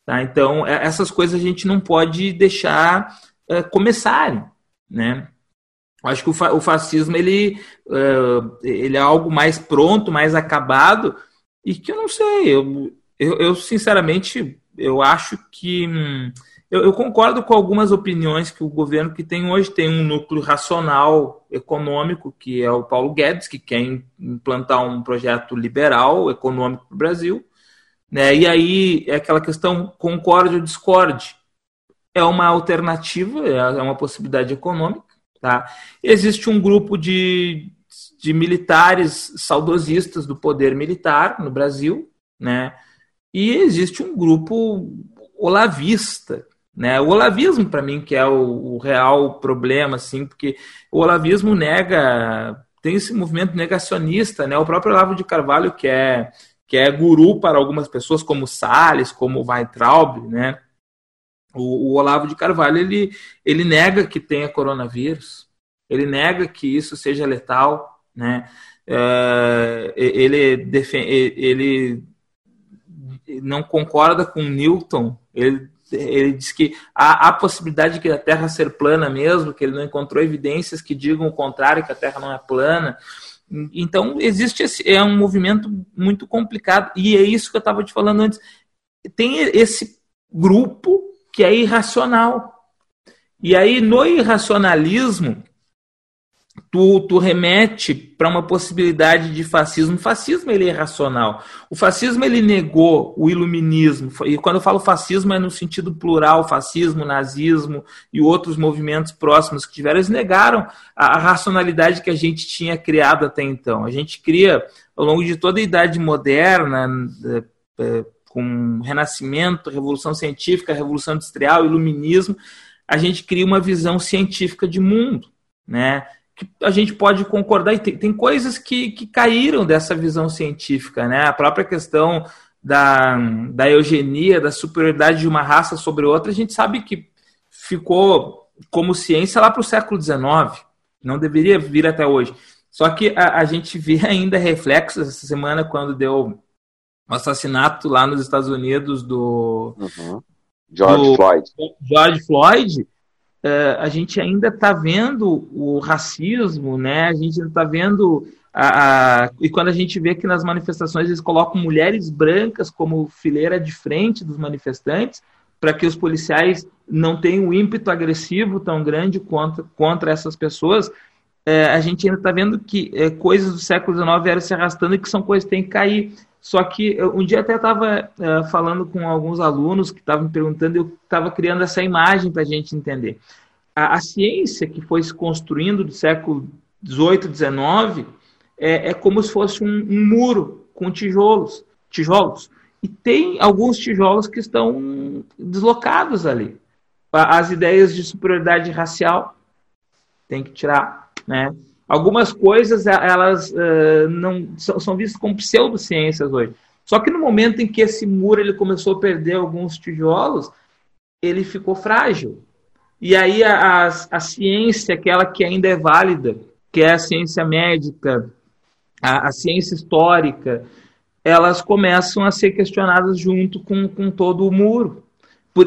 Tá? Então, é, essas coisas a gente não pode deixar é, começarem. Né? Acho que o, fa o fascismo ele, uh, ele é algo mais pronto, mais acabado, e que eu não sei. Eu, eu, eu sinceramente, eu acho que. Hum, eu, eu, concordo com algumas opiniões que o governo que tem hoje tem um núcleo racional econômico, que é o Paulo Guedes, que quer implantar um projeto liberal econômico para o Brasil. Né? E aí é aquela questão concorde ou discorde. É uma alternativa, é uma possibilidade econômica. Tá? Existe um grupo de, de militares saudosistas do poder militar no Brasil, né? e existe um grupo olavista. Né? O olavismo, para mim, que é o, o real problema, assim, porque o olavismo nega tem esse movimento negacionista, né? O próprio Olavo de Carvalho, que é que é guru para algumas pessoas, como Salles, como Weintraub, né? O, o, Olavo de Carvalho ele, ele nega que tenha coronavírus, ele nega que isso seja letal, né? É, ele, defende, ele não concorda com Newton, ele, ele diz que há, há possibilidade de a Terra ser plana mesmo, que ele não encontrou evidências que digam o contrário, que a Terra não é plana. Então, existe esse, é um movimento muito complicado, e é isso que eu estava te falando antes. Tem esse grupo que é irracional. E aí, no irracionalismo, tu, tu remete para uma possibilidade de fascismo. O fascismo ele é irracional. O fascismo ele negou o iluminismo. E quando eu falo fascismo é no sentido plural, fascismo, nazismo e outros movimentos próximos que tiveram, eles negaram a, a racionalidade que a gente tinha criado até então. A gente cria, ao longo de toda a idade moderna, é, é, com Renascimento, Revolução Científica, Revolução Industrial, Iluminismo, a gente cria uma visão científica de mundo, né? que a gente pode concordar, e tem, tem coisas que, que caíram dessa visão científica, né? A própria questão da, da eugenia, da superioridade de uma raça sobre outra, a gente sabe que ficou como ciência lá para o século XIX, não deveria vir até hoje. Só que a, a gente vê ainda reflexos essa semana quando deu o assassinato lá nos Estados Unidos do, uhum. George do, Floyd. George Floyd, uh, a gente ainda está vendo o racismo, né? A gente ainda está vendo a, a, e quando a gente vê que nas manifestações eles colocam mulheres brancas como fileira de frente dos manifestantes para que os policiais não tenham um ímpeto agressivo tão grande contra, contra essas pessoas, é, a gente ainda está vendo que é, coisas do século XIX vieram se arrastando e que são coisas que têm que cair. Só que um dia até estava uh, falando com alguns alunos que estavam me perguntando, eu estava criando essa imagem para a gente entender. A, a, ciência que foi se construindo do século XVIII, XIX, é, é como se fosse um, um, muro com tijolos, tijolos. E tem alguns tijolos que estão deslocados ali. As ideias de superioridade racial tem que tirar, né? Algumas coisas elas uh, não são, são vistas como pseudociências hoje. Só que no momento em que esse muro ele começou a perder alguns tijolos, ele ficou frágil. E aí a, a, a ciência, aquela que ainda é válida, que é a ciência médica, a, a ciência histórica, elas começam a ser questionadas junto com, com todo o muro.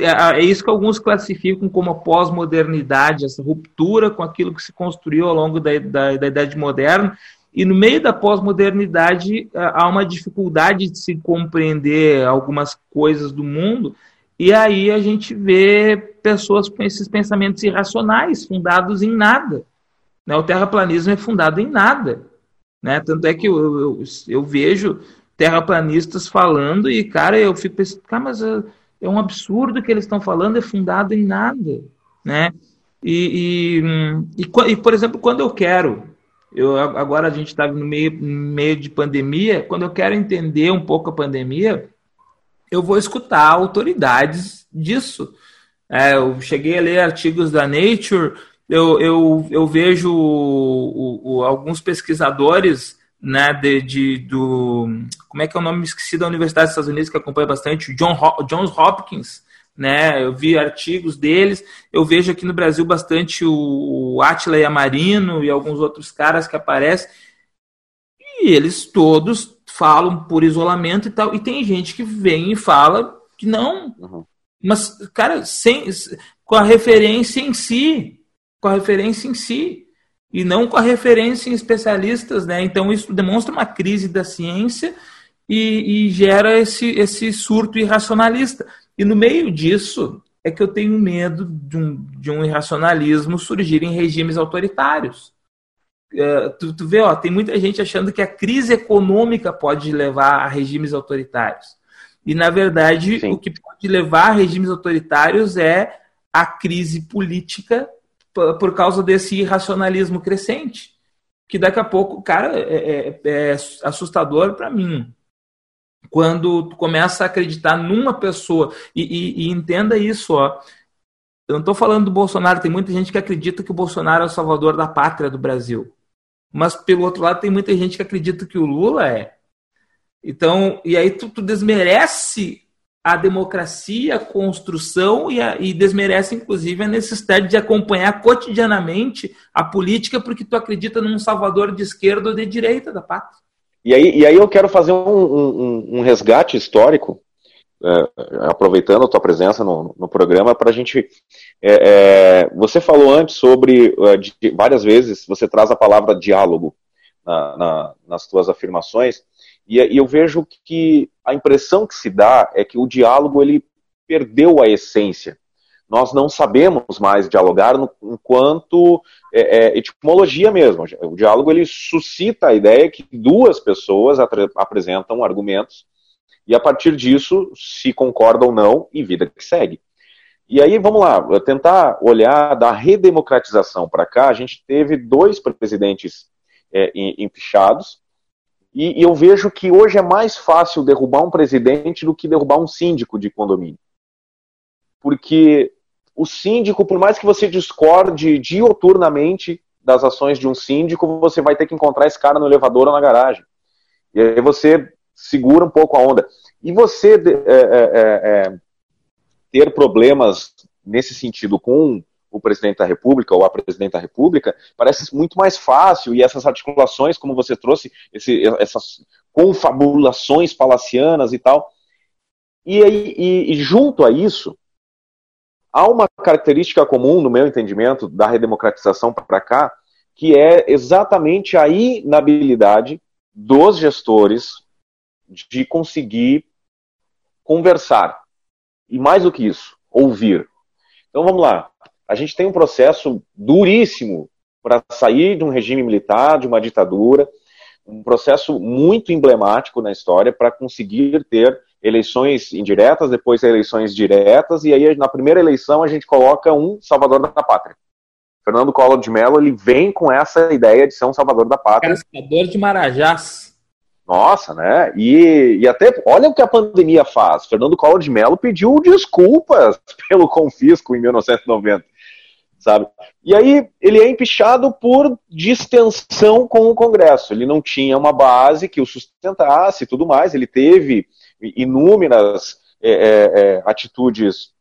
É, é, isso que alguns classificam como a pós-modernidade, essa ruptura com aquilo que se construiu ao longo da, da, da Idade Moderna. E no meio da pós-modernidade há uma dificuldade de se compreender algumas coisas do mundo, e aí a gente vê pessoas com esses pensamentos irracionais, fundados em nada. Né? O terraplanismo é fundado em nada. Né? Tanto é que eu, eu, eu vejo terraplanistas falando e, cara, eu fico pensando, cara, mas é, é um absurdo que eles estão falando, é fundado em nada, né? E, e, e, e por exemplo, quando eu quero, eu, agora a gente está no meio, meio de pandemia, quando eu quero entender um pouco a pandemia, eu vou escutar autoridades disso. É, eu cheguei a ler artigos da Nature, eu, eu, eu vejo o, o, alguns pesquisadores né, de, de, do. Como é que é o nome esqueci da Universidade dos Estados Unidos, que acompanha bastante, John, Johns Hopkins. Né, eu vi artigos deles, eu vejo aqui no Brasil bastante o, o Atila Yamarino e alguns outros caras que aparecem, e eles todos falam por isolamento e tal, e tem gente que vem e fala que não, uhum. mas, cara, sem, com a referência em si, com a referência em si e não com a referência em especialistas, né? Então isso demonstra uma crise da ciência e, e gera esse, esse surto irracionalista. E no meio disso é que eu tenho medo de um, de um irracionalismo surgir em regimes autoritários. Uh, tu, tu vê, ó, tem muita gente achando que a crise econômica pode levar a regimes autoritários. E, na verdade, Sim. o que pode levar a regimes autoritários é a crise política por causa desse irracionalismo crescente. Que daqui a pouco, cara, é, é, é assustador para mim. Quando tu começa a acreditar numa pessoa, e, e, e entenda isso, ó. Eu não estou falando do Bolsonaro, tem muita gente que acredita que o Bolsonaro é o salvador da pátria do Brasil. Mas, pelo outro lado, tem muita gente que acredita que o Lula é. Então, e aí tu, tu desmerece a democracia, a construção e, a, e desmerece, inclusive, a necessidade de acompanhar cotidianamente a política porque tu acredita num salvador de esquerda ou de direita da pátria. E aí, e aí eu quero fazer um, um, um resgate histórico, é, aproveitando a tua presença no, no programa, para a gente. É, é, você falou antes sobre, é, de, várias vezes, você traz a palavra diálogo na, na, nas tuas afirmações. E, e, eu vejo que a impressão que se dá é que o diálogo ele perdeu a essência. Nós não sabemos mais dialogar no, enquanto é, é, etimologia mesmo. O diálogo ele suscita a ideia que duas pessoas apresentam argumentos e a partir disso se concorda ou não e vida que segue. E aí, vamos lá, tentar olhar da redemocratização para cá, a gente teve dois presidentes é, empichados, e, e eu vejo que hoje é mais fácil derrubar um presidente do que derrubar um síndico de condomínio. Porque o síndico, por mais que você discorde dioturnamente das ações de um síndico, você vai ter que encontrar esse cara no elevador ou na garagem. E aí você segura um pouco a onda. E você é, é, é, ter problemas nesse sentido com o presidente da República ou a presidente da República, parece muito mais fácil e essas articulações, como você trouxe, esse, essas confabulações palacianas e tal. E, e, e junto a isso, há uma característica comum, no meu entendimento, da redemocratização para cá, que é exatamente a inabilidade dos gestores de conseguir conversar. E mais do que isso, ouvir. Então vamos lá a gente tem um processo duríssimo para sair de um regime militar, de uma ditadura, um processo muito emblemático na história para conseguir ter eleições indiretas, depois eleições diretas, e aí na primeira eleição a gente coloca um salvador da pátria. Fernando Collor de Mello, ele vem com essa ideia de ser um salvador da pátria. Salvador de Marajás. Nossa, né? E, e até, olha o que a pandemia faz. Fernando Collor de Mello pediu desculpas pelo confisco em 1990, sabe? E aí ele é empichado por distensão com o Congresso. Ele não tinha uma base que o sustentasse e tudo mais. Ele teve inúmeras é, é, é atitudes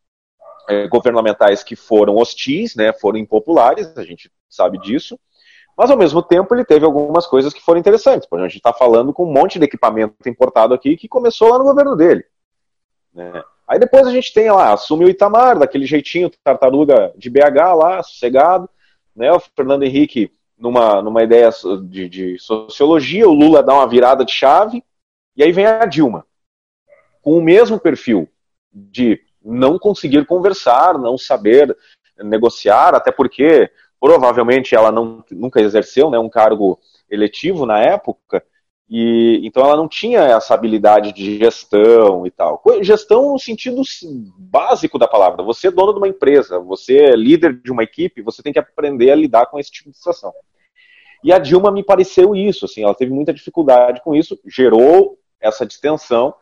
é, governamentais que foram hostis, né? Foram impopulares, a gente sabe disso. Mas, ao mesmo tempo, ele teve algumas coisas que foram interessantes. Por exemplo, a gente está falando com um monte de equipamento importado aqui que começou lá no governo dele. Né? Aí depois a gente tem lá, assume o Itamar, daquele jeitinho tartaruga de BH lá, sossegado. Né? O Fernando Henrique, numa, numa ideia de, de sociologia, o Lula dá uma virada de chave. E aí vem a Dilma, com o mesmo perfil de não conseguir conversar, não saber negociar, até porque provavelmente ela não, nunca exerceu né, um cargo eletivo na época, e então ela não tinha essa habilidade de gestão e tal. Gestão no sentido básico da palavra. Você é dono de uma empresa, você é líder de uma equipe, você tem que aprender a lidar com esse tipo de situação. E a Dilma me pareceu isso, assim, ela teve muita dificuldade com isso, gerou essa distensão,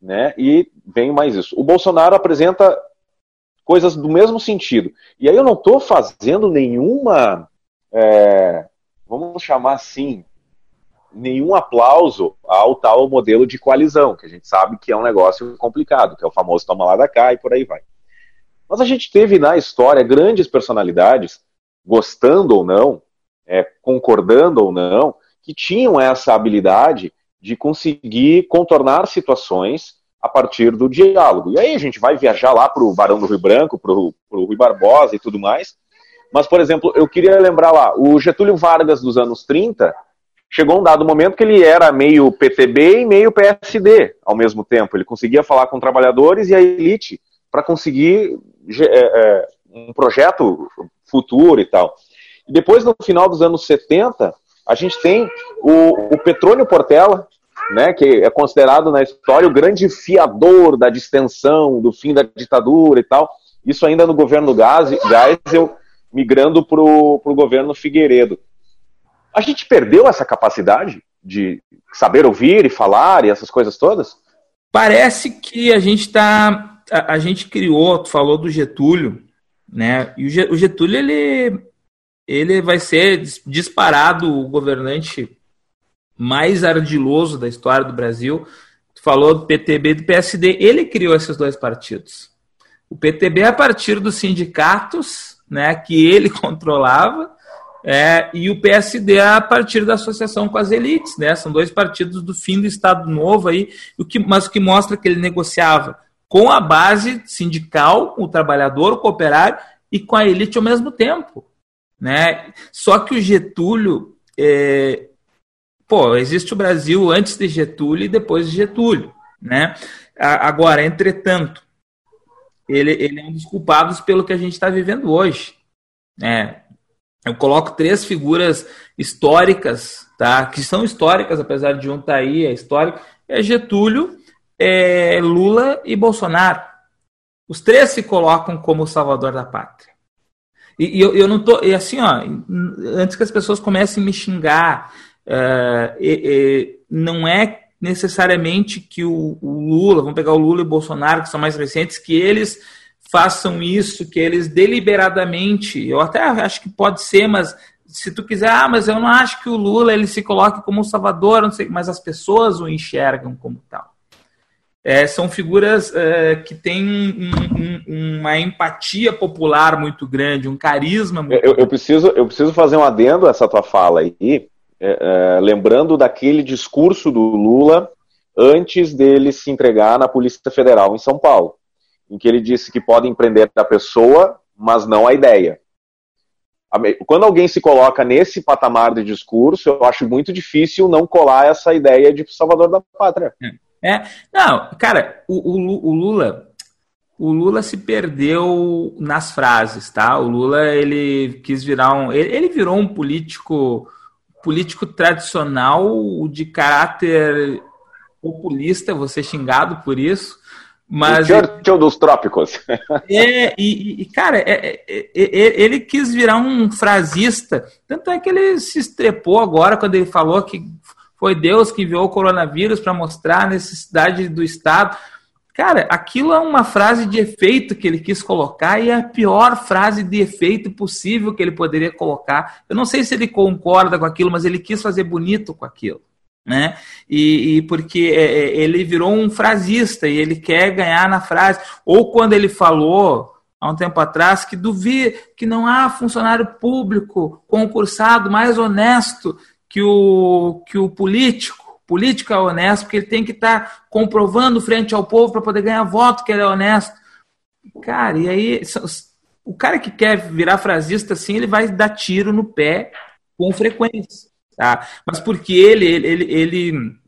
né? E vem mais isso. O Bolsonaro apresenta coisas do mesmo sentido. E aí eu não estou fazendo nenhuma, é, vamos chamar assim, nenhum aplauso ao tal modelo de coalizão, que a gente sabe que é um negócio complicado, que é o famoso toma lá da cá e por aí vai. Mas a gente teve na história grandes personalidades, gostando ou não, é, concordando ou não, que tinham essa habilidade de conseguir contornar situações a partir do diálogo. E aí a gente vai viajar lá para o Barão do Rio Branco, para o Rui Barbosa e tudo mais. Mas, por exemplo, eu queria lembrar lá, o Getúlio Vargas dos anos 30 chegou um dado momento que ele era meio PTB e meio PSD ao mesmo tempo. Ele conseguia falar com trabalhadores e a elite para conseguir é, é, um projeto futuro e tal. E depois, no final dos anos 70, a gente tem o, o Petrônio Portela, né, que é considerado na história o grande fiador da distensão, do fim da ditadura e tal. Isso ainda no governo Geisel, migrando para o governo Figueiredo. A gente perdeu essa capacidade de saber ouvir e falar e essas coisas todas? Parece que a gente está. A, a, gente criou, tu falou do Getúlio, né? E o Getúlio ele, ele vai ser disparado o governante mais ardiloso da história do Brasil. Tu falou do PTB e do PSD. Ele criou esses dois partidos. O PTB a partir dos sindicatos, né, que ele controlava, é, e o PSD a partir da associação com as elites, né? São dois partidos do fim do Estado Novo aí, o que, mas o que mostra que ele negociava com a base sindical, o trabalhador, o cooperário e com a elite ao mesmo tempo, né? Só que o Getúlio é, pô, existe o Brasil antes de Getúlio e depois de Getúlio, né? Agora, entretanto, ele, ele é um dos culpados pelo que a gente está vivendo hoje, né? Eu coloco três figuras históricas, tá? Que são históricas, apesar de um estar tá aí, é histórico. É Getúlio, é Lula e Bolsonaro. Os três se colocam como o salvador da pátria. E, e eu, eu não tô. E assim, ó, antes que as pessoas comecem a me xingar, Uh, e, e não é necessariamente que o, o, Lula, vamos pegar o Lula e o Bolsonaro, que são mais recentes, que eles façam isso, que eles deliberadamente, eu até acho que pode ser, mas se tu quiser, ah, mas eu não acho que o Lula ele se coloque como um salvador, não sei, mas as pessoas o enxergam como tal. É, são figuras é, que têm um, um, uma empatia popular muito grande, um carisma muito eu, eu, preciso Eu preciso fazer um adendo a essa tua fala aí, é, é, lembrando daquele discurso do Lula antes dele se entregar na Polícia Federal em São Paulo, em que ele disse que pode empreender a pessoa, mas não a ideia. Quando alguém se coloca nesse patamar de discurso, eu acho muito difícil não colar essa ideia de salvador da pátria. É, é. não, cara, o, o, o Lula, o Lula se perdeu nas frases, tá? O Lula ele quis virar um, ele, ele virou um político político tradicional de caráter populista, você xingado por isso. Mas o Churchill dos trópicos. É, e, e cara, é, é, é, ele quis virar um frasista. Tanto é que ele se estrepou agora quando ele falou que foi Deus que enviou o coronavírus para mostrar a necessidade do Estado. Cara, aquilo é uma frase de efeito que ele quis colocar e é a pior frase de efeito possível que ele poderia colocar. Eu não sei se ele concorda com aquilo, mas ele quis fazer bonito com aquilo. Né? E, e porque é, é, ele virou um frasista e ele quer ganhar na frase. Ou quando ele falou há um tempo atrás que duvida que não há funcionário público concursado mais honesto que o, que o político político é honesto, porque ele tem que estar tá comprovando frente ao povo para poder ganhar voto que ele é honesto. Cara, e aí o cara que quer virar frasista assim, ele vai dar tiro no pé com frequência, tá? Mas porque ele ele ele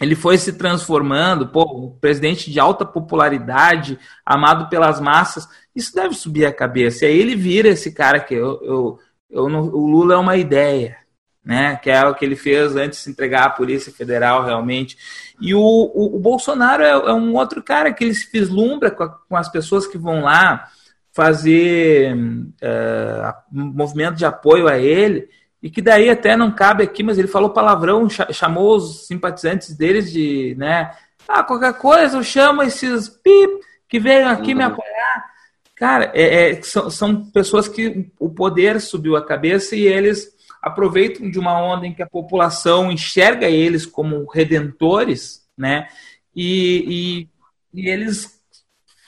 ele foi se transformando, pô, um presidente de alta popularidade, amado pelas massas, isso deve subir a cabeça. E aí ele vira esse cara que eu, eu, eu não, o Lula é uma ideia né? Que é o que ele fez antes de se entregar à Polícia Federal realmente. E o, o, o Bolsonaro é, é, um outro cara que ele se vislumbra com, a, com as pessoas que vão lá fazer uh, movimento de apoio a ele, e que daí até não cabe aqui, mas ele falou palavrão, chamou os simpatizantes deles de, né? Ah, qualquer coisa, eu chamo esses pip que veio aqui uhum. me apoiar. Cara, é, é, são, são pessoas que o poder subiu a cabeça e eles aproveitam de uma onda em que a população enxerga eles como redentores, né? E, e, e eles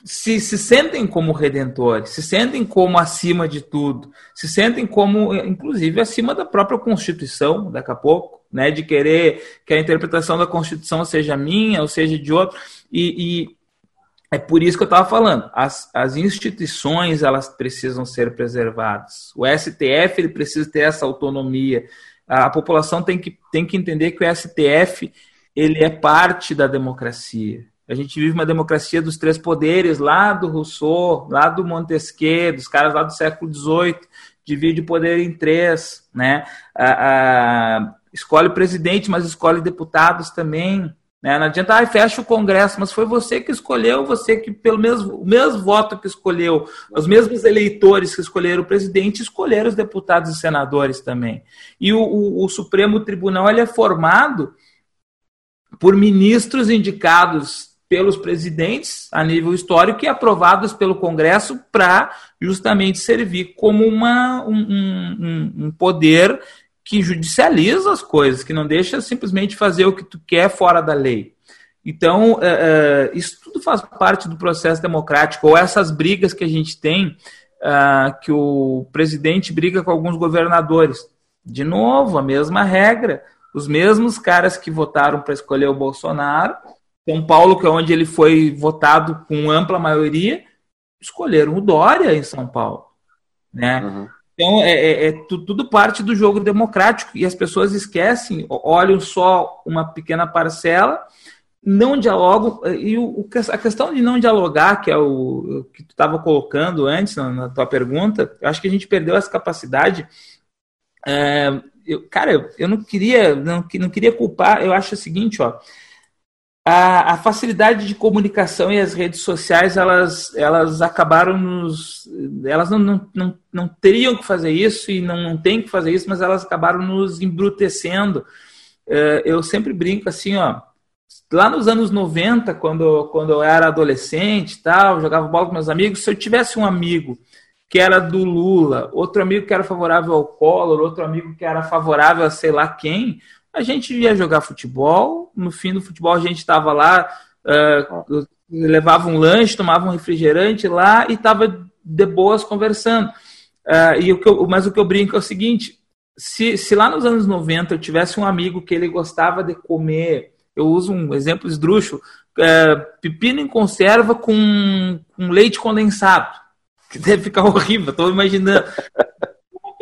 se, se sentem como redentores, se sentem como acima de tudo, se sentem como, inclusive, acima da própria Constituição, daqui a pouco, né? De querer que a interpretação da Constituição seja minha ou seja de outro. E, e é por isso que eu estava falando. As, as instituições elas precisam ser preservadas. O STF ele precisa ter essa autonomia. A, a população tem que, tem que entender que o STF ele é parte da democracia. A gente vive uma democracia dos três poderes, lá do Rousseau, lá do Montesquieu, dos caras lá do século XVIII, divide o poder em três, né? A, a, escolhe presidente, mas escolhe deputados também. Né? Não adianta, ah, fecha o Congresso, mas foi você que escolheu, você que, pelo mesmo, o mesmo voto que escolheu, os mesmos eleitores que escolheram o presidente, escolheram os deputados e senadores também. E o, o, o Supremo Tribunal ele é formado por ministros indicados pelos presidentes a nível histórico e aprovados pelo Congresso para justamente servir como uma, um, um, um poder que judicializa as coisas, que não deixa simplesmente fazer o que tu quer fora da lei. Então, é, é, isso tudo faz parte do processo democrático, ou essas brigas que a gente tem, é, que o presidente briga com alguns governadores. De novo, a mesma regra. Os mesmos caras que votaram para escolher o Bolsonaro, São Paulo, que é onde ele foi votado com ampla maioria, escolheram o Dória em São Paulo. Né? Uhum. Então, é, é, é, tudo parte do jogo democrático e as pessoas esquecem, olham só uma pequena parcela, não dialogam. E o, a questão de não dialogar, que é o que tu estava colocando antes na, na, tua pergunta, eu acho que a gente perdeu essa capacidade. É, eu, cara, eu não queria, não, não queria culpar, eu acho o seguinte, ó a, a, facilidade de comunicação e as redes sociais elas, elas acabaram nos. Elas não, não, não, não teriam que fazer isso e não, não têm que fazer isso, mas elas acabaram nos embrutecendo. É, eu sempre brinco assim, ó. Lá nos anos 90, quando, quando eu era adolescente tal, jogava bola com meus amigos, se eu tivesse um amigo que era do Lula, outro amigo que era favorável ao Collor, outro amigo que era favorável a sei lá quem, a gente ia jogar futebol, no fim do futebol a gente estava lá, uh, levava um lanche, tomava um refrigerante lá e estava de boas conversando. Uh, e o que eu, mas o que eu brinco é o seguinte: se, se lá nos anos 90 eu tivesse um amigo que ele gostava de comer, eu uso um exemplo esdrúxulo, uh, pepino em conserva com, com leite condensado, que deve ficar horrível, estou imaginando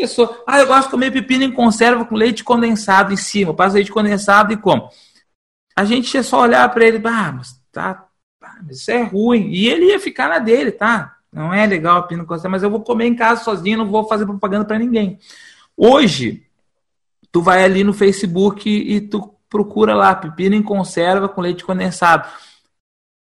pessoa, ah, eu gosto de comer pepino em conserva com leite condensado em cima, passa leite condensado e como. A gente ia só olhar para ele, ah, mas tá, isso é ruim. E ele ia ficar na dele, tá? Não é legal pepino em conserva, mas eu vou comer em casa sozinho, não vou fazer propaganda para ninguém. Hoje, tu vai ali no Facebook e tu procura lá pepino em conserva com leite condensado.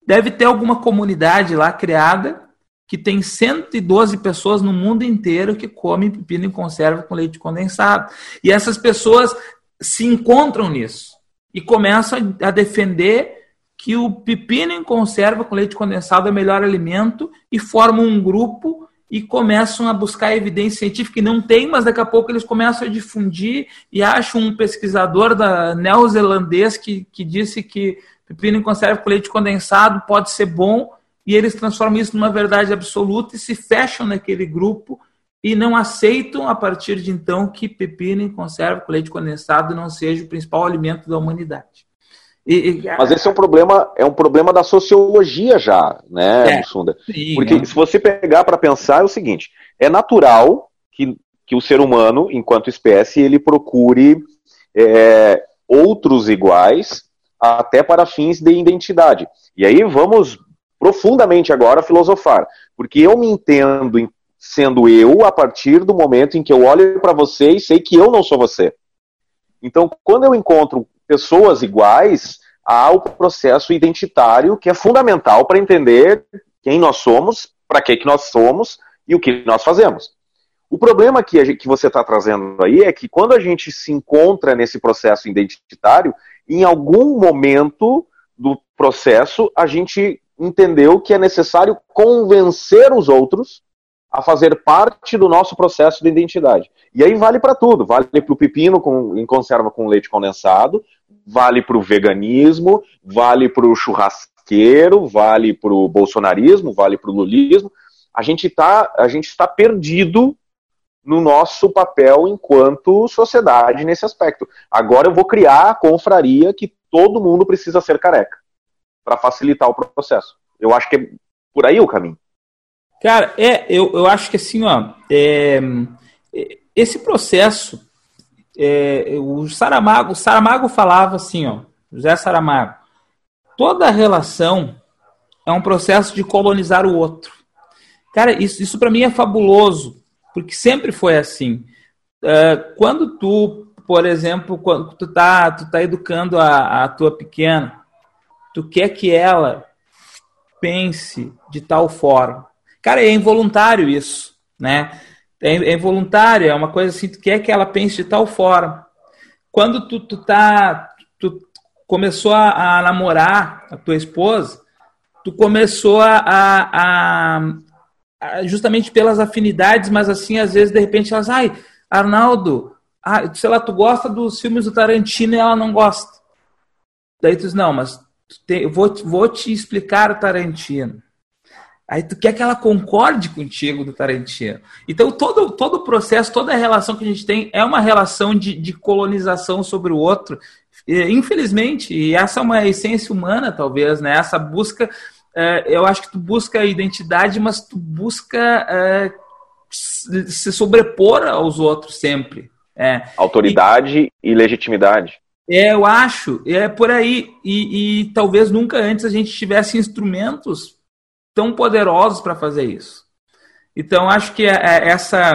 Deve ter alguma comunidade lá criada que tem 112 pessoas no mundo inteiro que comem pepino em conserva com leite condensado. E essas pessoas se encontram nisso. e começam a defender que o pepino em conserva com leite condensado é o melhor alimento e formam um grupo e começam a buscar evidência científica que não tem, mas daqui a pouco eles começam a difundir e acham um pesquisador da neozelandês que, que disse que pepino em conserva com leite condensado pode ser bom e eles transformam isso numa verdade absoluta e se fecham naquele grupo e não aceitam a partir de então que pepino em conserva com leite condensado não seja o principal alimento da humanidade. E, e, Mas esse é um problema, é um problema da sociologia já, né, é, Sunda? Sim, Porque né? se você pegar para pensar é o seguinte, é natural que, que o ser humano, enquanto espécie, ele procure é, outros iguais até para fins de identidade. E aí vamos profundamente agora filosofar, porque eu me entendo sendo eu a partir do momento em que eu olho para você e sei que eu não sou você. Então, quando eu encontro pessoas iguais, há o processo identitário que é fundamental para entender quem nós somos, para que, que nós somos e o que nós fazemos. O problema que, gente, que você está trazendo aí é que quando a gente se encontra nesse processo identitário, em algum momento do processo a gente entendeu que é necessário convencer os outros a fazer parte do nosso processo de identidade. E aí vale para tudo, vale para o pepino com, em conserva com leite condensado, vale para o veganismo, vale para o churrasqueiro, vale para o bolsonarismo, vale para o lulismo. A gente, tá, a gente está perdido no nosso papel enquanto sociedade nesse aspecto. Agora eu vou criar a confraria que todo mundo precisa ser careca para facilitar o processo. Eu acho que é por aí o caminho. Cara, é, eu, eu acho que assim, ó, é, esse processo, é, o Saramago, o Saramago falava assim, ó, José Saramago, toda relação é um processo de colonizar o outro. Cara, isso, isso para mim é fabuloso, porque sempre foi assim. Uh, quando tu, por exemplo, quando tu tá, tu tá educando a, a tua pequena, tu quer que ela pense de tal forma Cara, é involuntário isso, né? É, é involuntário, é uma coisa assim, tu quer que ela pense de tal forma. Quando tu, tu tá, tu começou a, a namorar a tua esposa, tu começou a, a, a, justamente pelas afinidades, mas assim, às vezes, de repente, elas, ai, Arnaldo, ah, sei lá, tu gosta dos filmes do Tarantino e ela não gosta. Daí tu diz, não, mas eu vou, vou te explicar o Tarantino. Aí tu quer que ela concorde contigo do Tarantino. Então todo, todo o processo, toda a relação que a gente tem é uma relação de, de colonização sobre o outro. Infelizmente, e essa é uma essência humana, talvez, né? Essa busca, é, eu acho que tu busca a identidade, mas tu busca é, se sobrepor aos outros sempre. É. Autoridade e, e legitimidade. É, eu acho, é por aí. E, e talvez nunca antes a gente tivesse instrumentos tão poderosos para fazer isso. Então, acho que é, é essa,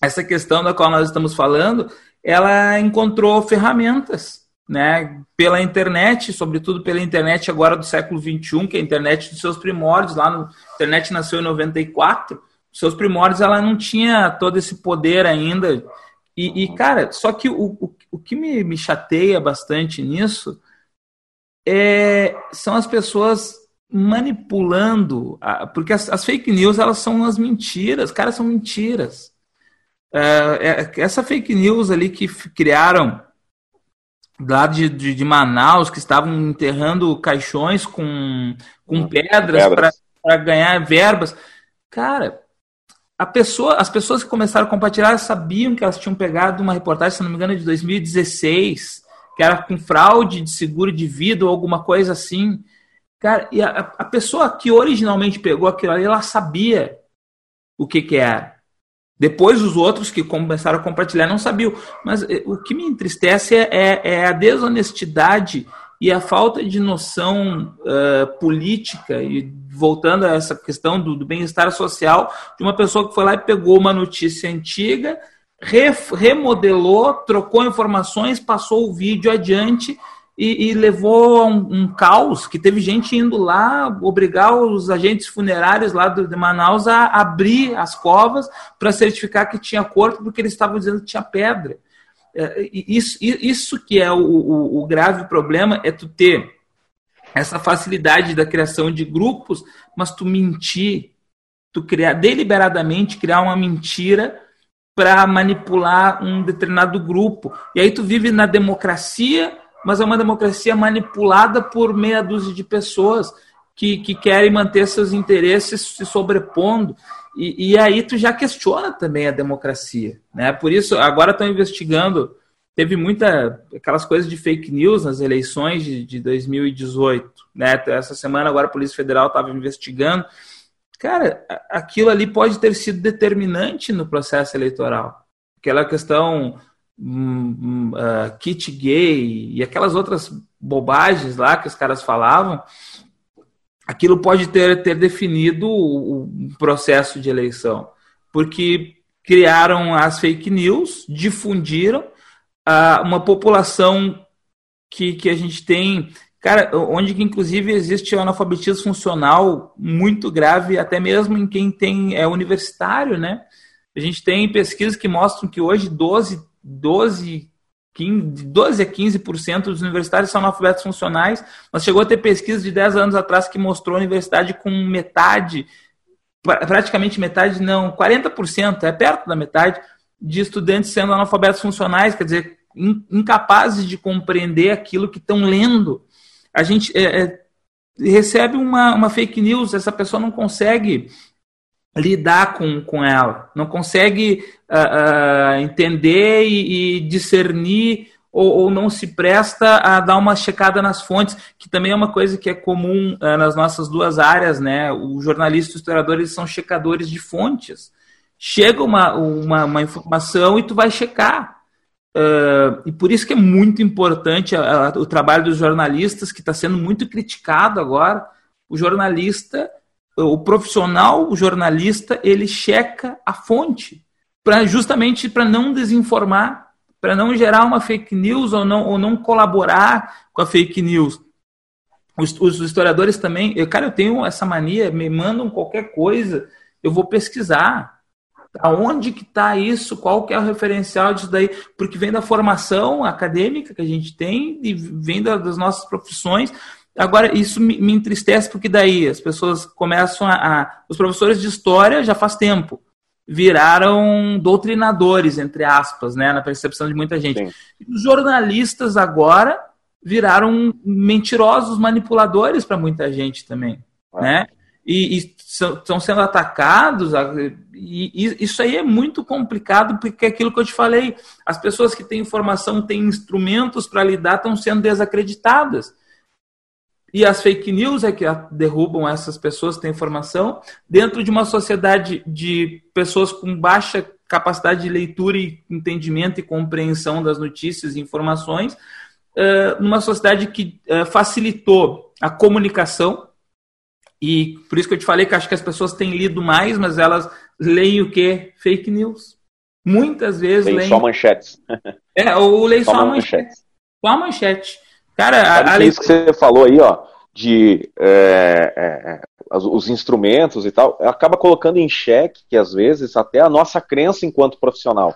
essa questão da qual nós estamos falando, ela encontrou ferramentas, né, pela internet, sobretudo pela internet agora do século XXI, que é a internet dos seus primórdios, lá no a internet nasceu em 94, seus primórdios ela não tinha todo esse poder ainda. E, e cara, só que o, o, o que me, me chateia bastante nisso é, são as pessoas manipulando, porque as, as, fake news elas são as mentiras, cara, são mentiras. É, é, essa fake news ali que criaram lá de, de, de, Manaus, que estavam enterrando caixões com, com pedras, pedras. para ganhar verbas. Cara, pessoa, as pessoas que começaram a compartilhar sabiam que elas tinham pegado uma reportagem, se não me engano, de 2016, que era com fraude de seguro de vida ou alguma coisa assim. Cara, e a, a pessoa que originalmente pegou aquilo ali, ela sabia o que, que era. Depois os outros que começaram a compartilhar não sabiam. Mas eh, o que me entristece é, é, é a desonestidade e a falta de noção uh, política, e voltando a essa questão do, do bem-estar social, de uma pessoa que foi lá e pegou uma notícia antiga, re, remodelou, trocou informações, passou o vídeo adiante e, e levou a um, um, caos que teve gente indo lá obrigar os agentes funerários lá do, de Manaus a abrir as covas para certificar que tinha corpo porque eles estavam dizendo que tinha pedra. É, isso, isso que é o, o, o grave problema é tu ter essa facilidade da criação de grupos, mas tu mentir, tu criar deliberadamente criar uma mentira para manipular um determinado grupo. E aí tu vive na democracia, mas é uma democracia manipulada por meia dúzia de pessoas que, que querem manter seus interesses se sobrepondo. E, e aí tu já questiona também a democracia. Né? Por isso, agora estão investigando. Teve muita aquelas coisas de fake news nas eleições de, de 2018. Né? Essa semana agora a Polícia Federal estava investigando Cara, aquilo ali pode ter sido determinante no processo eleitoral. Aquela questão uh, kit gay e aquelas outras bobagens lá que os caras falavam, aquilo pode ter, ter definido o, processo de eleição. Porque criaram as fake news, difundiram uh, uma população que, que a gente tem Cara, onde que inclusive existe o analfabetismo funcional muito grave, até mesmo em quem tem é universitário, né? A gente tem pesquisas que mostram que hoje 12, 12, 15, 12 a 15% dos universitários são analfabetos funcionais, mas chegou a ter pesquisa de 10 anos atrás que mostrou a universidade com metade, praticamente metade, não, 40%, é perto da metade, de estudantes sendo analfabetos funcionais, quer dizer, incapazes de compreender aquilo que estão lendo. A gente é, é, recebe uma, uma fake news, essa pessoa não consegue lidar com, com ela, não consegue uh, uh, entender e, e discernir ou, ou, não se presta a dar uma checada nas fontes, que também é uma coisa que é comum uh, nas nossas duas áreas, né? O jornalista e o historiador eles são checadores de fontes. Chega uma, uma, uma informação e tu vai checar. Uh, e por isso que é muito importante o trabalho dos jornalistas, que está sendo muito criticado agora. O jornalista, o profissional, o jornalista, ele checa a fonte, pra, justamente para não desinformar, para não gerar uma fake news ou não, ou não colaborar com a fake news. Os, os historiadores também, eu, cara, eu tenho essa mania, me mandam qualquer coisa, eu vou pesquisar Aonde que está isso? Qual que é o referencial disso daí? Porque vem da formação acadêmica que a gente tem e vem das nossas profissões. Agora, isso me, me entristece porque daí as pessoas começam a, a, Os professores de história já faz tempo viraram doutrinadores, entre aspas, né, na percepção de muita gente. Sim. Os jornalistas agora viraram mentirosos manipuladores para muita gente também, é. né? e, e estão sendo atacados. E, e, isso aí é muito complicado, porque é aquilo que eu te falei: as pessoas que têm informação, têm instrumentos para lidar, estão sendo desacreditadas. E as fake news é que derrubam essas pessoas que têm informação dentro de uma sociedade de pessoas com baixa capacidade de leitura e entendimento e compreensão das notícias e informações, numa sociedade que facilitou a comunicação, e por isso que eu te falei que acho que as pessoas têm lido mais, mas elas leem o que? Fake news. Muitas vezes leem. só manchetes. É, ou leem só, só manchetes. Só a manchete. Cara, a, a isso que você falou aí, ó, de é, é, os instrumentos e tal, acaba colocando em xeque, que às vezes, até a nossa crença enquanto profissional.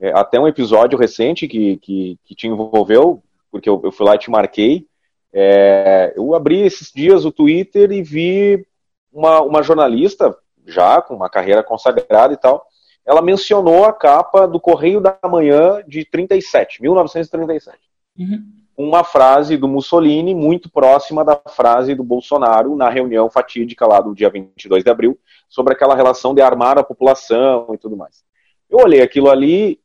É, até um episódio recente que, que, que te envolveu, porque eu, eu fui lá e te marquei, é, eu abri esses dias o Twitter e vi uma, uma jornalista, já com uma carreira consagrada e tal, ela mencionou a capa do Correio da Manhã de 37, 1937. Uhum. Uma frase do Mussolini muito próxima da frase do Bolsonaro na reunião fatídica lá do dia 22 de abril, sobre aquela relação de armar a população e tudo mais. Eu olhei aquilo ali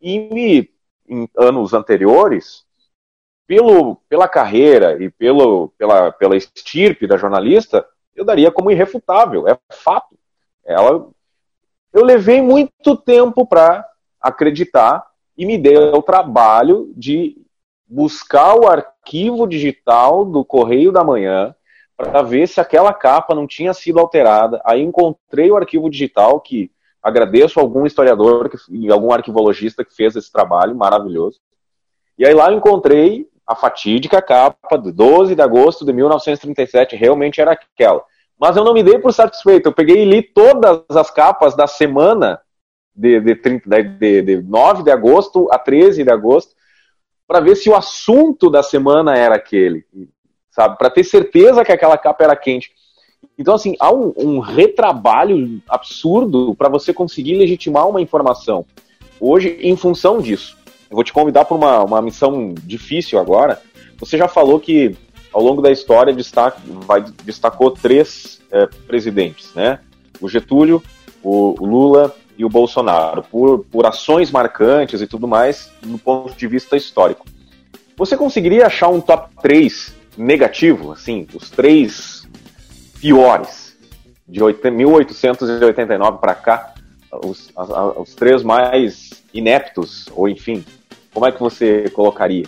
e me, em anos anteriores, pelo, pela carreira e pelo, pela, pela estirpe da jornalista, eu daria como irrefutável, é fato. Ela, eu levei muito tempo para acreditar e me dei o trabalho de buscar o arquivo digital do Correio da Manhã para ver se aquela capa não tinha sido alterada. Aí encontrei o arquivo digital que agradeço a algum historiador e algum arquivologista que fez esse trabalho maravilhoso. E aí lá eu encontrei a fatídica capa de 12 de agosto de 1937 realmente era aquela. Mas eu não me dei por satisfeito. Eu peguei e li todas as capas da semana de, de, 30, de, de 9 de agosto a 13 de agosto, para ver se o assunto da semana era aquele, sabe? Para ter certeza que aquela capa era quente. Então, assim, há um, um retrabalho absurdo para você conseguir legitimar uma informação. Hoje, em função disso, eu vou te convidar para uma, uma missão difícil agora. Você já falou que ao longo da história destaca, vai, destacou três é, presidentes, né? O Getúlio, o Lula e o Bolsonaro, por, por ações marcantes e tudo mais, do ponto de vista histórico. Você conseguiria achar um top 3 negativo, assim, os três piores, de 1889 para cá, os, os três mais ineptos, ou enfim, como é que você colocaria?